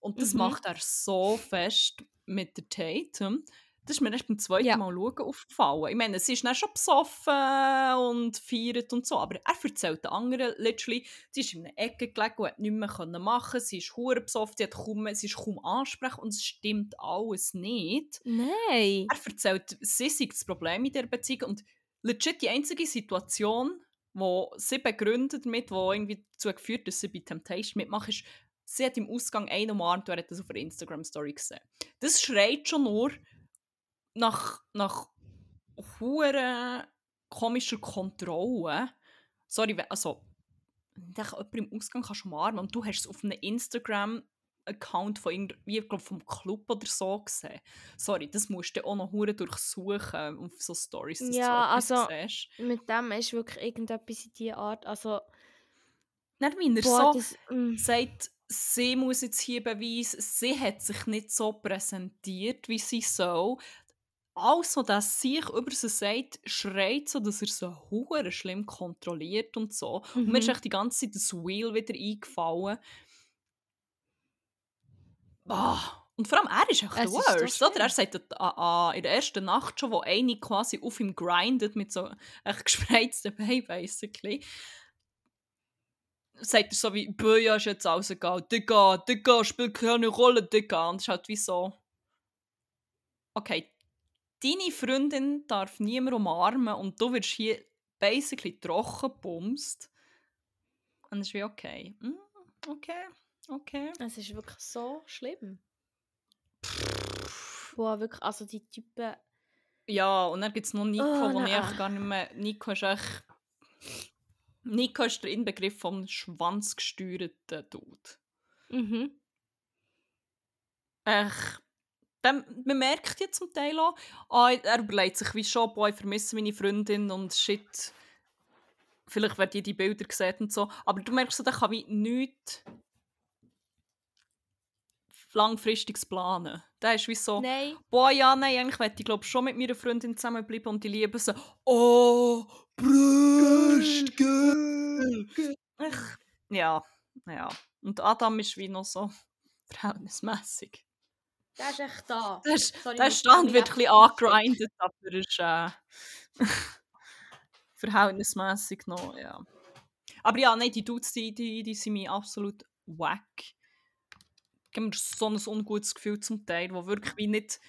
Und das mhm. macht er so fest mit der Tatum. Das ist mir erst beim zweiten ja. Mal schauen aufgefallen. Ich meine, sie ist dann schon besoffen und feiert und so, aber er erzählt den anderen literally, sie ist in einer Ecke gelegen und hat nichts mehr machen sie ist hure besoffen, sie, hat kaum, sie ist kaum ansprechbar und es stimmt alles nicht. Nein! Er erzählt, sie sei das Problem in dieser Beziehung und legit die einzige Situation, wo sie begründet damit, wo irgendwie dazu geführt dass sie bei Temptation mitmacht, ist, sie hat im Ausgang einen umarmt und er hat das auf ihrer Instagram-Story gesehen. Das schreit schon nur nach, nach hoher komischer Kontrolle. Sorry, also, ich jemand im Ausgang kannst du umarmen und du hast es auf einem Instagram Account von irgendwie, glaub, vom Club oder so gesehen. Sorry, das musst du auch noch hure durchsuchen auf so Stories. Ja, also siehst. mit dem ist wirklich irgendetwas in dieser Art. Also nicht wie er boah, so das, mm. sagt, sie muss jetzt hier beweisen, sie hat sich nicht so präsentiert, wie sie soll. Alles, was sich über sie sagt, schreit so, dass er so hure schlimm kontrolliert und so. Mhm. Und mir ist mhm. echt die ganze Zeit das Wheel wieder eingefallen Oh. Und vor allem, er ist echt der Worst, oder? Er sagt uh, uh, in der ersten Nacht schon, wo eine quasi auf ihm grindet mit so echt gespreizten Beinen, basically, sagt er so wie, Böja ist jetzt rausgegangen, Digga, Digga, spielt keine Rolle, Digga. Und es ist halt wie so, okay, deine Freundin darf niemand umarmen und du wirst hier basically trocken bumst. Und es ist wie, okay, mm, okay. Okay. Es ist wirklich so schlimm. Boah, wirklich, also die Typen... Ja, und dann gibt es noch Nico, oh, wo ich gar nicht mehr... Nico ist echt... Nico ist der Inbegriff vom schwanzgesteuerten Dude. Mhm. Echt... Dann, man merkt ja zum Teil auch, ah, er überlegt sich wie schon, boah, ich vermisse meine Freundin und shit, vielleicht werden die die Bilder gesehen und so, aber du merkst, der kann wie nichts langfristiges Planen. Der ist wie so, nein. boah, ja, nein, eigentlich möchte ich glaube schon mit meiner Freundin zusammenbleiben und die lieben so, oh, Brüste, Ja, ja. Und Adam ist wie noch so verhältnismäßig. Der ist echt da. Der, Sorry, der Stand wird ein bisschen angegrindet, aber er ist äh, verhältnismäßig noch, ja. Aber ja, nein, die Dudes, die, die, die sind mir absolut wack geben mir so ein ungutes Gefühl zum Teil, wo wirklich wie nicht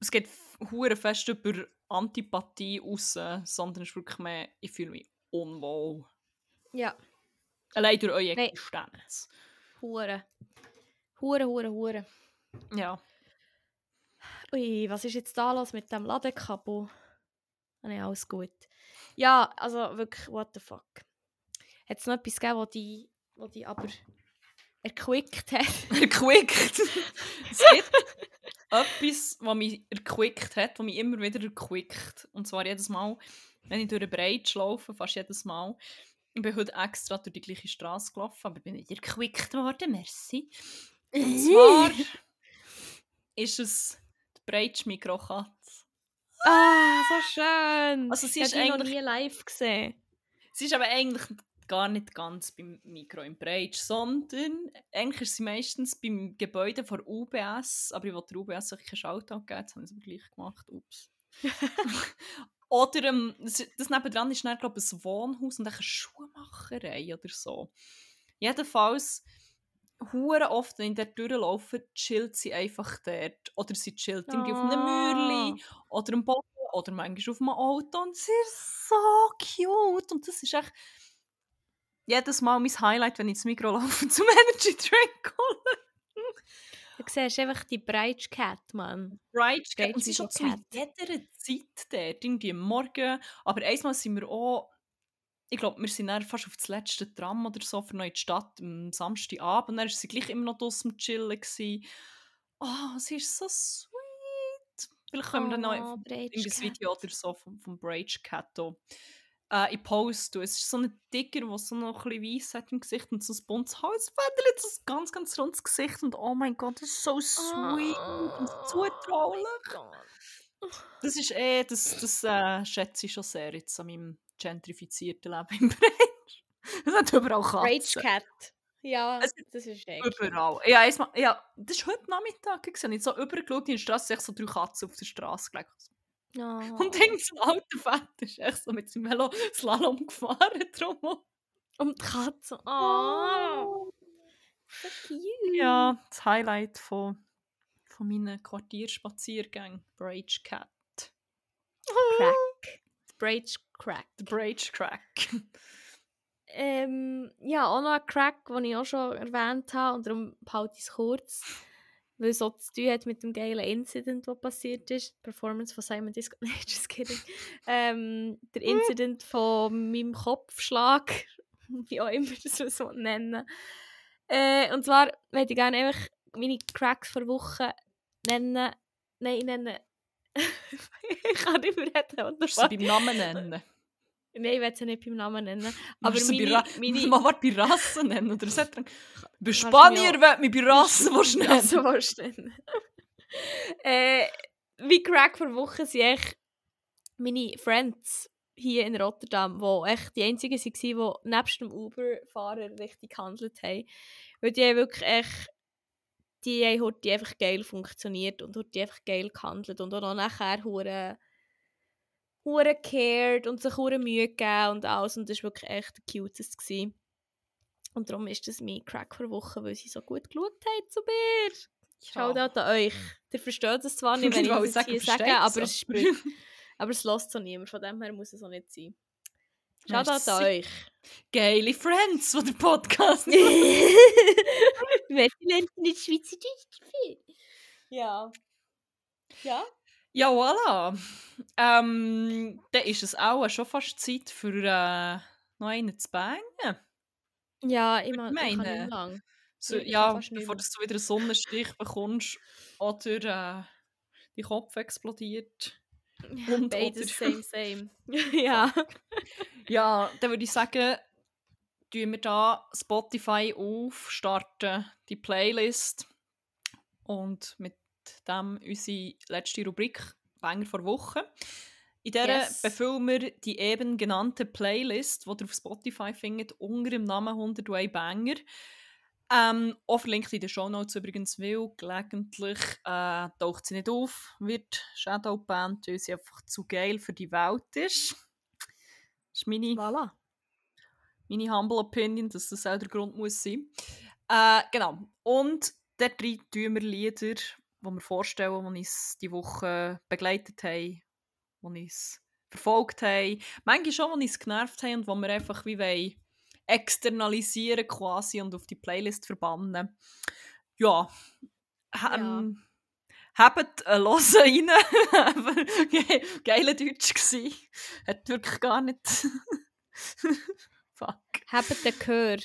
es geht hure fest über Antipathie raus, sondern es ist wirklich mehr, ich fühle mich unwohl. Ja. Allein durch eure. Existenz. Hure. Hure, hure, hure. Ja. Ui, was ist jetzt da los mit dem Ladekabel? Ah, nee, alles gut. Ja, also wirklich, what the fuck. Hat es noch etwas gegeben, wo die, wo die aber erquickt hat. erquickt? es gibt etwas, was mich erquickt hat, was mich immer wieder erquickt. Und zwar jedes Mal, wenn ich durch eine Breite laufe, fast jedes Mal. Ich bin heute extra durch die gleiche Straße gelaufen, aber ich bin nicht erquickt worden, merci. Und zwar ist es die Breitsch Mikrokatze. Ah, so schön! Also sie ich habe noch nie live gesehen. Sie ist aber eigentlich gar nicht ganz beim Mikro im Breitsch, sondern eigentlich ist sie meistens beim Gebäude von UBS, aber ich wollte der UBS keinen Shoutout geben, das habe ich aber gleich gemacht, ups. oder ähm, das, das nebendran ist dann, glaube ich, ein Wohnhaus und eine Schuhmacherei oder so. Jedenfalls, hure oft, wenn ich dort durchlaufe, chillt sie einfach dort. Oder sie chillt irgendwie auf einem Mürli oder am Boden oder manchmal auf einem Auto und sie ist so cute und das ist echt jedes Mal mein Highlight, wenn ich ins Mikro laufe zum Energy Drink holen. Du siehst einfach die Breitsch Cat, Mann. Breitsch Cat. Und sie ist schon zu jeder Zeit dort, irgendwie am Morgen. Aber einmal sind wir auch, ich glaube, wir sind dann fast auf das letzte Tram oder so für neue Stadt am Samstagabend. Und dann war sie gleich immer noch draussen chillen. Gewesen. Oh, sie ist so sweet. Vielleicht können wir dann noch oh, ein Video oder so vom, vom Breitsch Cat äh, in Post Es ist so ein Dicker, der so noch ein bisschen weiss hat im Gesicht und so ein buntes Halsbändchen, so ein ganz, ganz rundes Gesicht und oh mein Gott, das ist so sweet oh, und zutraulich. Oh das ist eh, das, das äh, schätze ich schon sehr jetzt an meinem gentrifizierten Leben im Brecht. Es hat überall Katzen. Rage Cat. Ja, es, das ist echt. Überall. Ja, erstmal, ja, das war heute Nachmittag. Ich habe so übergeschaut in der Straße, ich so drei Katzen auf der Straße gelegt. Oh. Und dann so ein alter Vater ist echt so mit seinem Velo Slalom gefahren drum. Um die Katze. Oh. So cute. Ja, das Highlight von, von meinen Quartierspaziergängen. Brage Cat. Crack. Brage Crack. Brage Crack. ähm, ja, auch noch ein Crack, den ich auch schon erwähnt habe, und darum behalte ich es kurz weil es so zu tun hat mit dem geilen Incident, der passiert ist. Die Performance von Simon Disco. Nein, just kidding. Ähm, der Incident von meinem Kopfschlag, wie auch immer das so nennen. Äh, und zwar möchte ich gerne einfach meine Cracks vor Wochen nennen. Nein, nennen. Ich kann nicht mehr reden. Oder du sie beim Namen nennen? Nein, ich will sie nicht beim Namen nennen. Aber meine, Ra meine... Mal was bei Rassen nennen. Oder so. Bei Spanier will mich bei Rassen nennen. Rassen nennen. äh, wie Crack vor Wochen sind echt meine Friends hier in Rotterdam, die echt die einzigen waren, die nebst dem Uber-Fahrer richtig gehandelt haben. Weil die haben wirklich echt die haben die einfach geil funktioniert und die einfach geil gehandelt und auch nachher hure hure cared und sich hure Mühe gegeben und alles und das war wirklich echt der cutest gewesen. Und darum ist das mein Crack für Woche, weil sie so gut geschaut haben zu mir. Schaut ja. an euch. Ihr versteht es zwar nicht, wenn ich, ich das hier sage, aber es, aber es lässt so niemand. Von dem her muss es auch nicht sein. Schaut an euch. Geile Friends, die der Podcast Wer lernt nicht Schweizerdeutsch? Ja. Ja? Ja, voilà. Ähm, dann ist es auch schon fast Zeit für äh, noch einen zu bangen. Ja, immer. Ich meine, ich lang. So, ja, bevor du wieder einen Sonnenstich bekommst oder äh, dein Kopf explodiert. Ja, und, beides same, same. ja. ja, dann würde ich sagen, tun wir da Spotify auf, starten die Playlist und mit dem unsere letzte Rubrik Banger vor Woche. In der yes. befüllen wir die eben genannte Playlist, die ihr auf Spotify findet, unter dem Namen 101 Banger. Ähm, auch verlinkt in den Show Notes übrigens, weil gelegentlich äh, taucht sie nicht auf, wird Shadowband, weil sie einfach zu geil für die Welt ist. Das ist meine, voilà. meine humble Opinion, dass das auch der Grund muss sein. Äh, genau. Und dort tun wir Lieder, die wir vorstellen, die uns die Woche begleitet haben, die uns verfolgt haben. Manchmal schon, die uns genervt haben und die wir einfach wie wollen externalisieren quasi und auf die Playlist verbannen. Ja, ähm, ja. habt ein Hören rein. Geile Deutsch gsi. Hat wirklich gar nicht... Fuck. Habt den Gehör.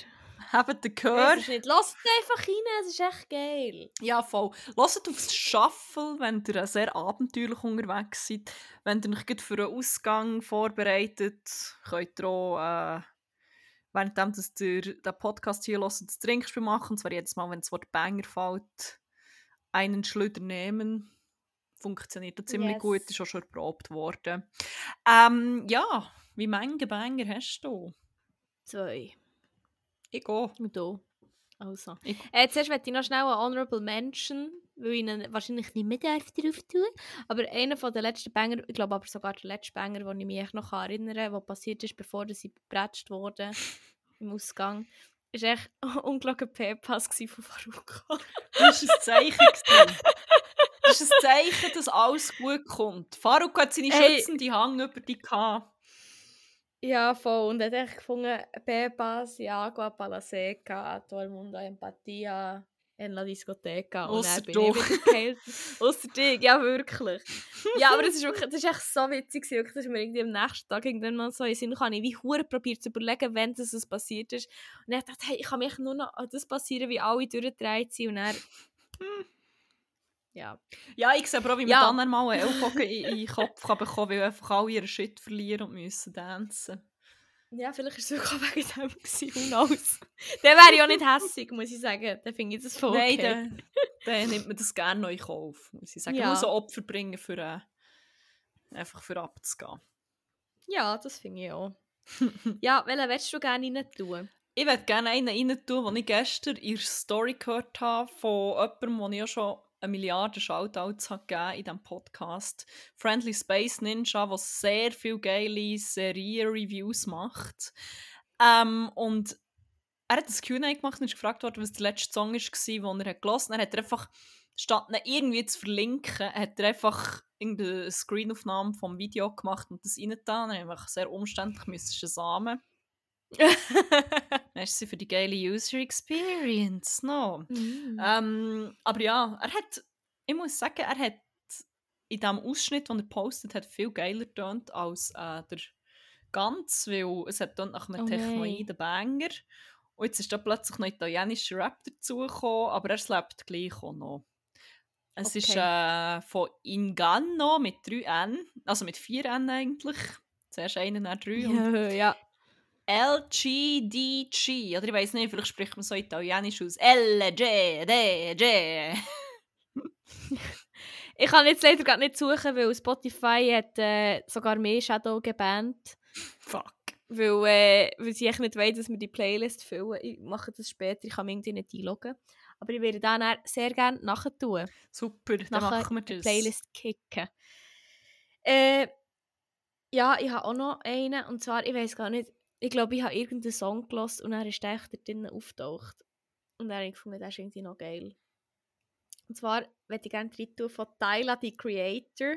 Habt den Gehör. nicht. Lasst einfach rein, es ist echt geil. Ja, voll. Lasst aufs Shuffle, wenn ihr sehr abenteuerlich unterwegs seid. Wenn ihr euch für einen Ausgang vorbereitet, könnt ihr auch, äh, währenddem dass ihr den Podcast hier hört, das Trinkspiel machen. Und zwar jedes Mal, wenn das Wort Banger fällt, einen Schlüter nehmen. Funktioniert auch ziemlich yes. gut, ist auch schon erprobt worden. Ähm, ja, wie viele Banger hast du? Zwei. Ich gehe. Und du? Also. Ich- Äh, zuerst möchte ich noch schnell eine Honorable Mention, weil ich ihn wahrscheinlich nicht mehr darf drauf tun Aber einer von den letzten Banger, ich glaube aber sogar der letzte Banger, den ich mich noch erinnern kann, was passiert ist, bevor sie gebretscht wurde im Ausgang, ist echt ungelogen P-Pass von Faruko. Das war ein Zeichen. Das ist ein Zeichen, dass alles gut kommt. Faruk hat seine Hey. schützende Hang über die gehabt. Ja, voll. Und er hat echt gefunden, ja, Agua para la Seca, todo el mundo empatia, en la discoteca. Und Ausser du. Ausser dich, ja, wirklich. Ja, aber das ist wirklich, das ist echt so witzig, gewesen, dass mir irgendwie am nächsten Tag irgendwann mal so in Sinn ich wie hure probiert zu überlegen, wenn das es passiert ist. Und dann dachte ich, hey, ich kann mich nur noch an das passieren, wie alle durchgedreht sind. Und dann... Ja. Ja, ich sehe aber auch, wie man Ja. dann einmal einen Ellbogen in, den Kopf kann bekommen weil einfach alle ihren Shit verlieren und müssen tanzen. Ja, vielleicht war es auch wegen dem gewesen, who knows. Dann wäre ich auch nicht hässig, muss ich sagen. Dann finde ich das voll okay. Nein, dann, dann nimmt man das gerne neu in Kauf, muss ich sagen. Ja. Man muss so Opfer bringen, für, äh, einfach für abzugehen. Ja, das finde ich auch. ja, welchen willst du gerne rein tun? Ich würde gerne einen rein tun, den ich gestern in der Story gehört habe von jemandem, den ich ja schon eine Milliarde Shoutouts habe gegeben in diesem Podcast. Friendly Space Ninja, der sehr viele geile Serien-Reviews macht. Ähm, und er hat ein Q&A gemacht und ist gefragt worden, was der letzte Song war, den er gelesen hat. Er hat einfach, statt ihn irgendwie zu verlinken, hat er einfach irgendeine Screenaufnahme vom Video gemacht und das reingetan. Er hat einfach sehr umständlich müssen shazamen. Merci für die geile User Experience. No. Mm. Ähm, aber ja, er hat, ich muss sagen, er hat in dem Ausschnitt, den er postet, hat viel geiler tönt als äh, der ganz, weil es hat tönt nach einem Oh Technoid nein. der Banger. Und jetzt ist da plötzlich noch italienischer Rap dazugekommen, aber er slappt gleich auch noch. Es ist Okay. äh, von Inganno mit 3 N, also mit 4 N eigentlich. Zuerst einen, dann 3 und ja, ja. LGDG. Oder ich weiß nicht, vielleicht spricht man so italienisch aus. LGDG. Ich kann jetzt leider gerade nicht suchen, weil Spotify hat äh, sogar mehr Shadow gebannt. Fuck. Weil, äh, weil sie echt nicht wollen, dass wir die Playlist füllen. Ich mache das später, ich kann mich irgendwie nicht einloggen. Aber ich werde dann sehr gerne nachher tun. Super, dann Nachher machen wir die das. Playlist kicken. Äh, ja, ich habe auch noch einen. Und zwar, ich weiß gar nicht, ich glaube, ich habe irgendeinen Song gelassen und er ist echt da drinnen auftaucht. Und dann habe ich gefunden, das ist irgendwie noch geil. Und zwar möchte ich gerne drin tun von Tyler, die Creator,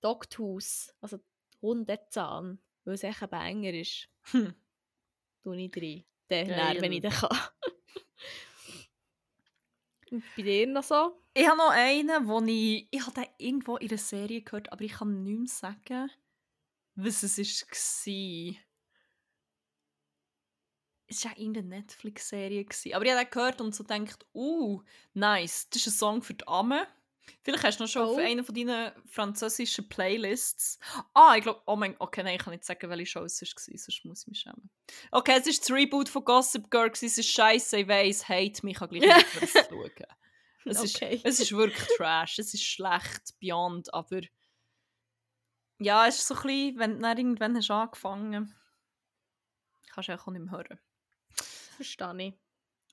Dogtooth, also Hundezahn, weil es echt ein Banger ist. Hm. Tue ich. Dann, Geil. dann, wenn ich den kann. Und bei dir noch so? Ich habe noch einen, wo ich... Ich habe den irgendwo in einer Serie gehört, aber ich kann nicht mehr sagen, was es war. Es war ja irgendeine Netflix-Serie. Aber ich habe den gehört und so gedacht, uh, nice, das ist ein Song für die Amme. Vielleicht hast du noch schon auf Oh. einer von deinen französischen Playlists. Ah, ich glaube, oh mein okay, nein, ich kann nicht sagen, welche Show es war, sonst muss ich mich schämen. Okay, es ist das Reboot von Gossip Girl, es ist scheiße, ich weiss, hate mich, ich kann gleich nicht mehr schauen. Es, Okay. ist, es ist wirklich trash, es ist schlecht, beyond, aber ja, es ist so ein bisschen, wenn du dann irgendwann hast angefangen kannst du auch nicht mehr hören. Verstehe ich.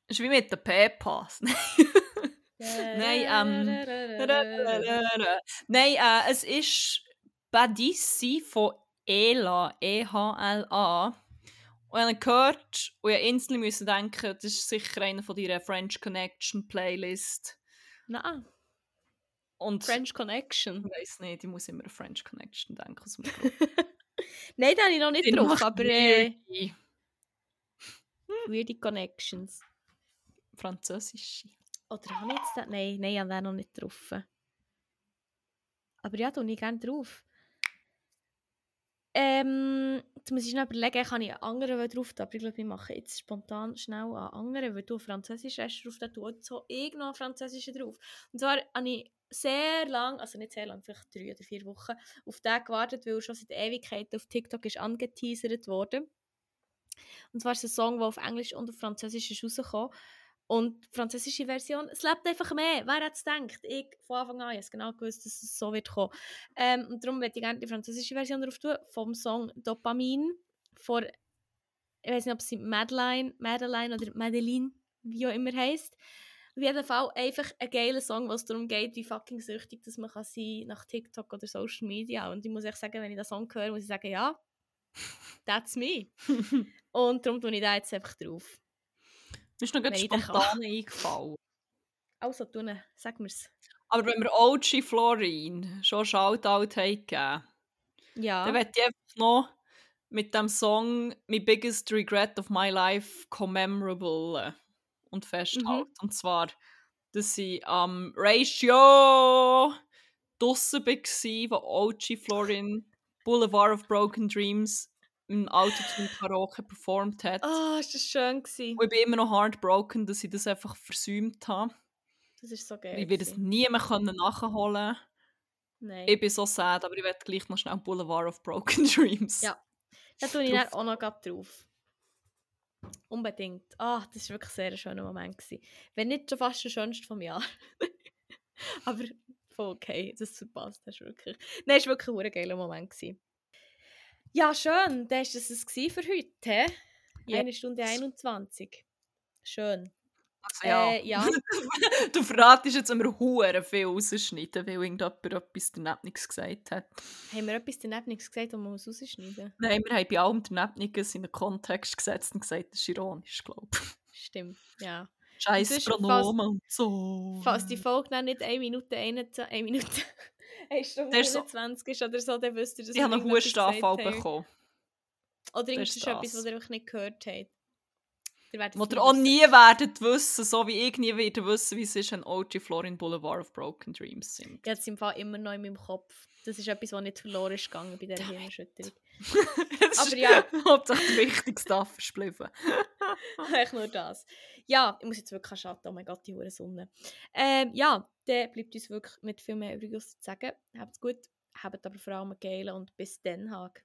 Es ist wie mit den P-Pass. Nein, Nein, äh, es ist Badissi von Ela, E-H-L-A. Und ich habe gehört und ich instant musste denken, das ist sicher einer von deiner French Connection Playlist. Nein, Und French Connection. ich weiß nicht, ich muss immer an French Connection denken. Aus dem Grund. Nein, da habe ich noch nicht Den drauf, aber äh, weirde Connections. Französische. Oder habe ich jetzt den? Nein, nein, ich habe den noch nicht drauf. Aber ja, tue ich gerne drauf. Ähm, jetzt muss ich noch überlegen, kann ich einen anderen drauf tun, aber ich glaube, ich mache jetzt spontan schnell einen anderen, weil du Französisch hast drauf, dann tue so irgendeinen Französischen drauf. Und zwar habe ich sehr lang, also nicht sehr lang, vielleicht drei oder vier Wochen, auf den gewartet, weil er schon seit Ewigkeiten auf TikTok ist angeteasert worden. Und zwar ist es ein Song, der auf Englisch und auf Französisch ist rausgekommen. Und die französische Version, es lebt einfach mehr. Wer hätte es gedacht? Ich von Anfang an, habe genau gewusst, dass es so wird kommen. Ähm, und darum möchte ich gerne die französische Version drauf tun, vom Song Dopamin von ich weiß nicht, ob sie Madeline, Madeline oder Madeline, wie auch immer heisst. Auf jeden Fall einfach ein geiler Song, was darum geht, wie fucking süchtig dass man kann sein nach TikTok oder Social Media. Und ich muss echt sagen, wenn ich den Song höre, muss ich sagen, ja, that's me. Und darum tue ich da jetzt einfach drauf. Mir ist noch ganz spontan eingefallen. Also, tun, sag mir's. Aber wenn wir OG Florin schon Shoutout haben Ja. dann werde ich einfach noch mit dem Song My Biggest Regret of My Life commemorable und festhalten. Und zwar, dass ich am Ratio draussen war, wo OG Florin Boulevard of Broken Dreams im Autotune Karaoke performt hat. Ah, ist das schön gewesen. Und ich bin immer noch heartbroken, dass ich das einfach versäumt habe. Das ist so geil. Ich werde es nie mehr können nachholen Nein. Ich bin so sad, aber ich werde gleich noch schnell Boulevard of Broken Dreams. Ja. Da tue ich dann auch noch drauf. Unbedingt. Ah, das war wirklich sehr ein schöner Moment. Gewesen. Wenn nicht schon fast der schönste vom Jahr. Aber voll okay, das verpasst hast du wirklich. Nein, es war wirklich ein geiler Moment. Gewesen. Ja, schön. Dann war das es für heute. He? Ja. Eine Stunde 21. Schön. Also, ja. Äh, ja. du verratest jetzt, wir Huren viel rausschneiden, weil irgendjemand etwas daneben nichts gesagt hat. Haben wir etwas daneben nichts gesagt, wo man muss rausschneiden Nein, wir haben bei allem daneben nichts in den Kontext gesetzt und gesagt, das ist ironisch, glaube ich. Stimmt, ja. Scheiß Pronomen und so. Falls die Folge dann nicht 1 Minute 21, 1 Minute, 1 Stunde Der ist so- 21 ist oder so, dann wisst ihr, dass Ich habe einen Hustenanfall haben. bekommen. Oder irgendetwas, das. was ihr einfach nicht gehört habt. Wo ihr nie auch nie werdet wissen, so wie ich nie werde wissen, wie es ist, ein OG Florin Boulevard of Broken Dreams singt. Habe es im Fall immer noch in meinem Kopf. Das ist etwas, was nicht verloren ist gegangen bei dieser Hirnerschütterung. Aber ja. Hauptsache das Wichtigste abgeblieben. Echt nur das. Ja, ich muss jetzt wirklich schatten. Oh mein Gott, die hure Sonne. Ähm, ja, dann bleibt uns wirklich mit viel mehr übrig zu sagen. Habt's gut, habt aber vor allem einen geilen und bis dann Hag.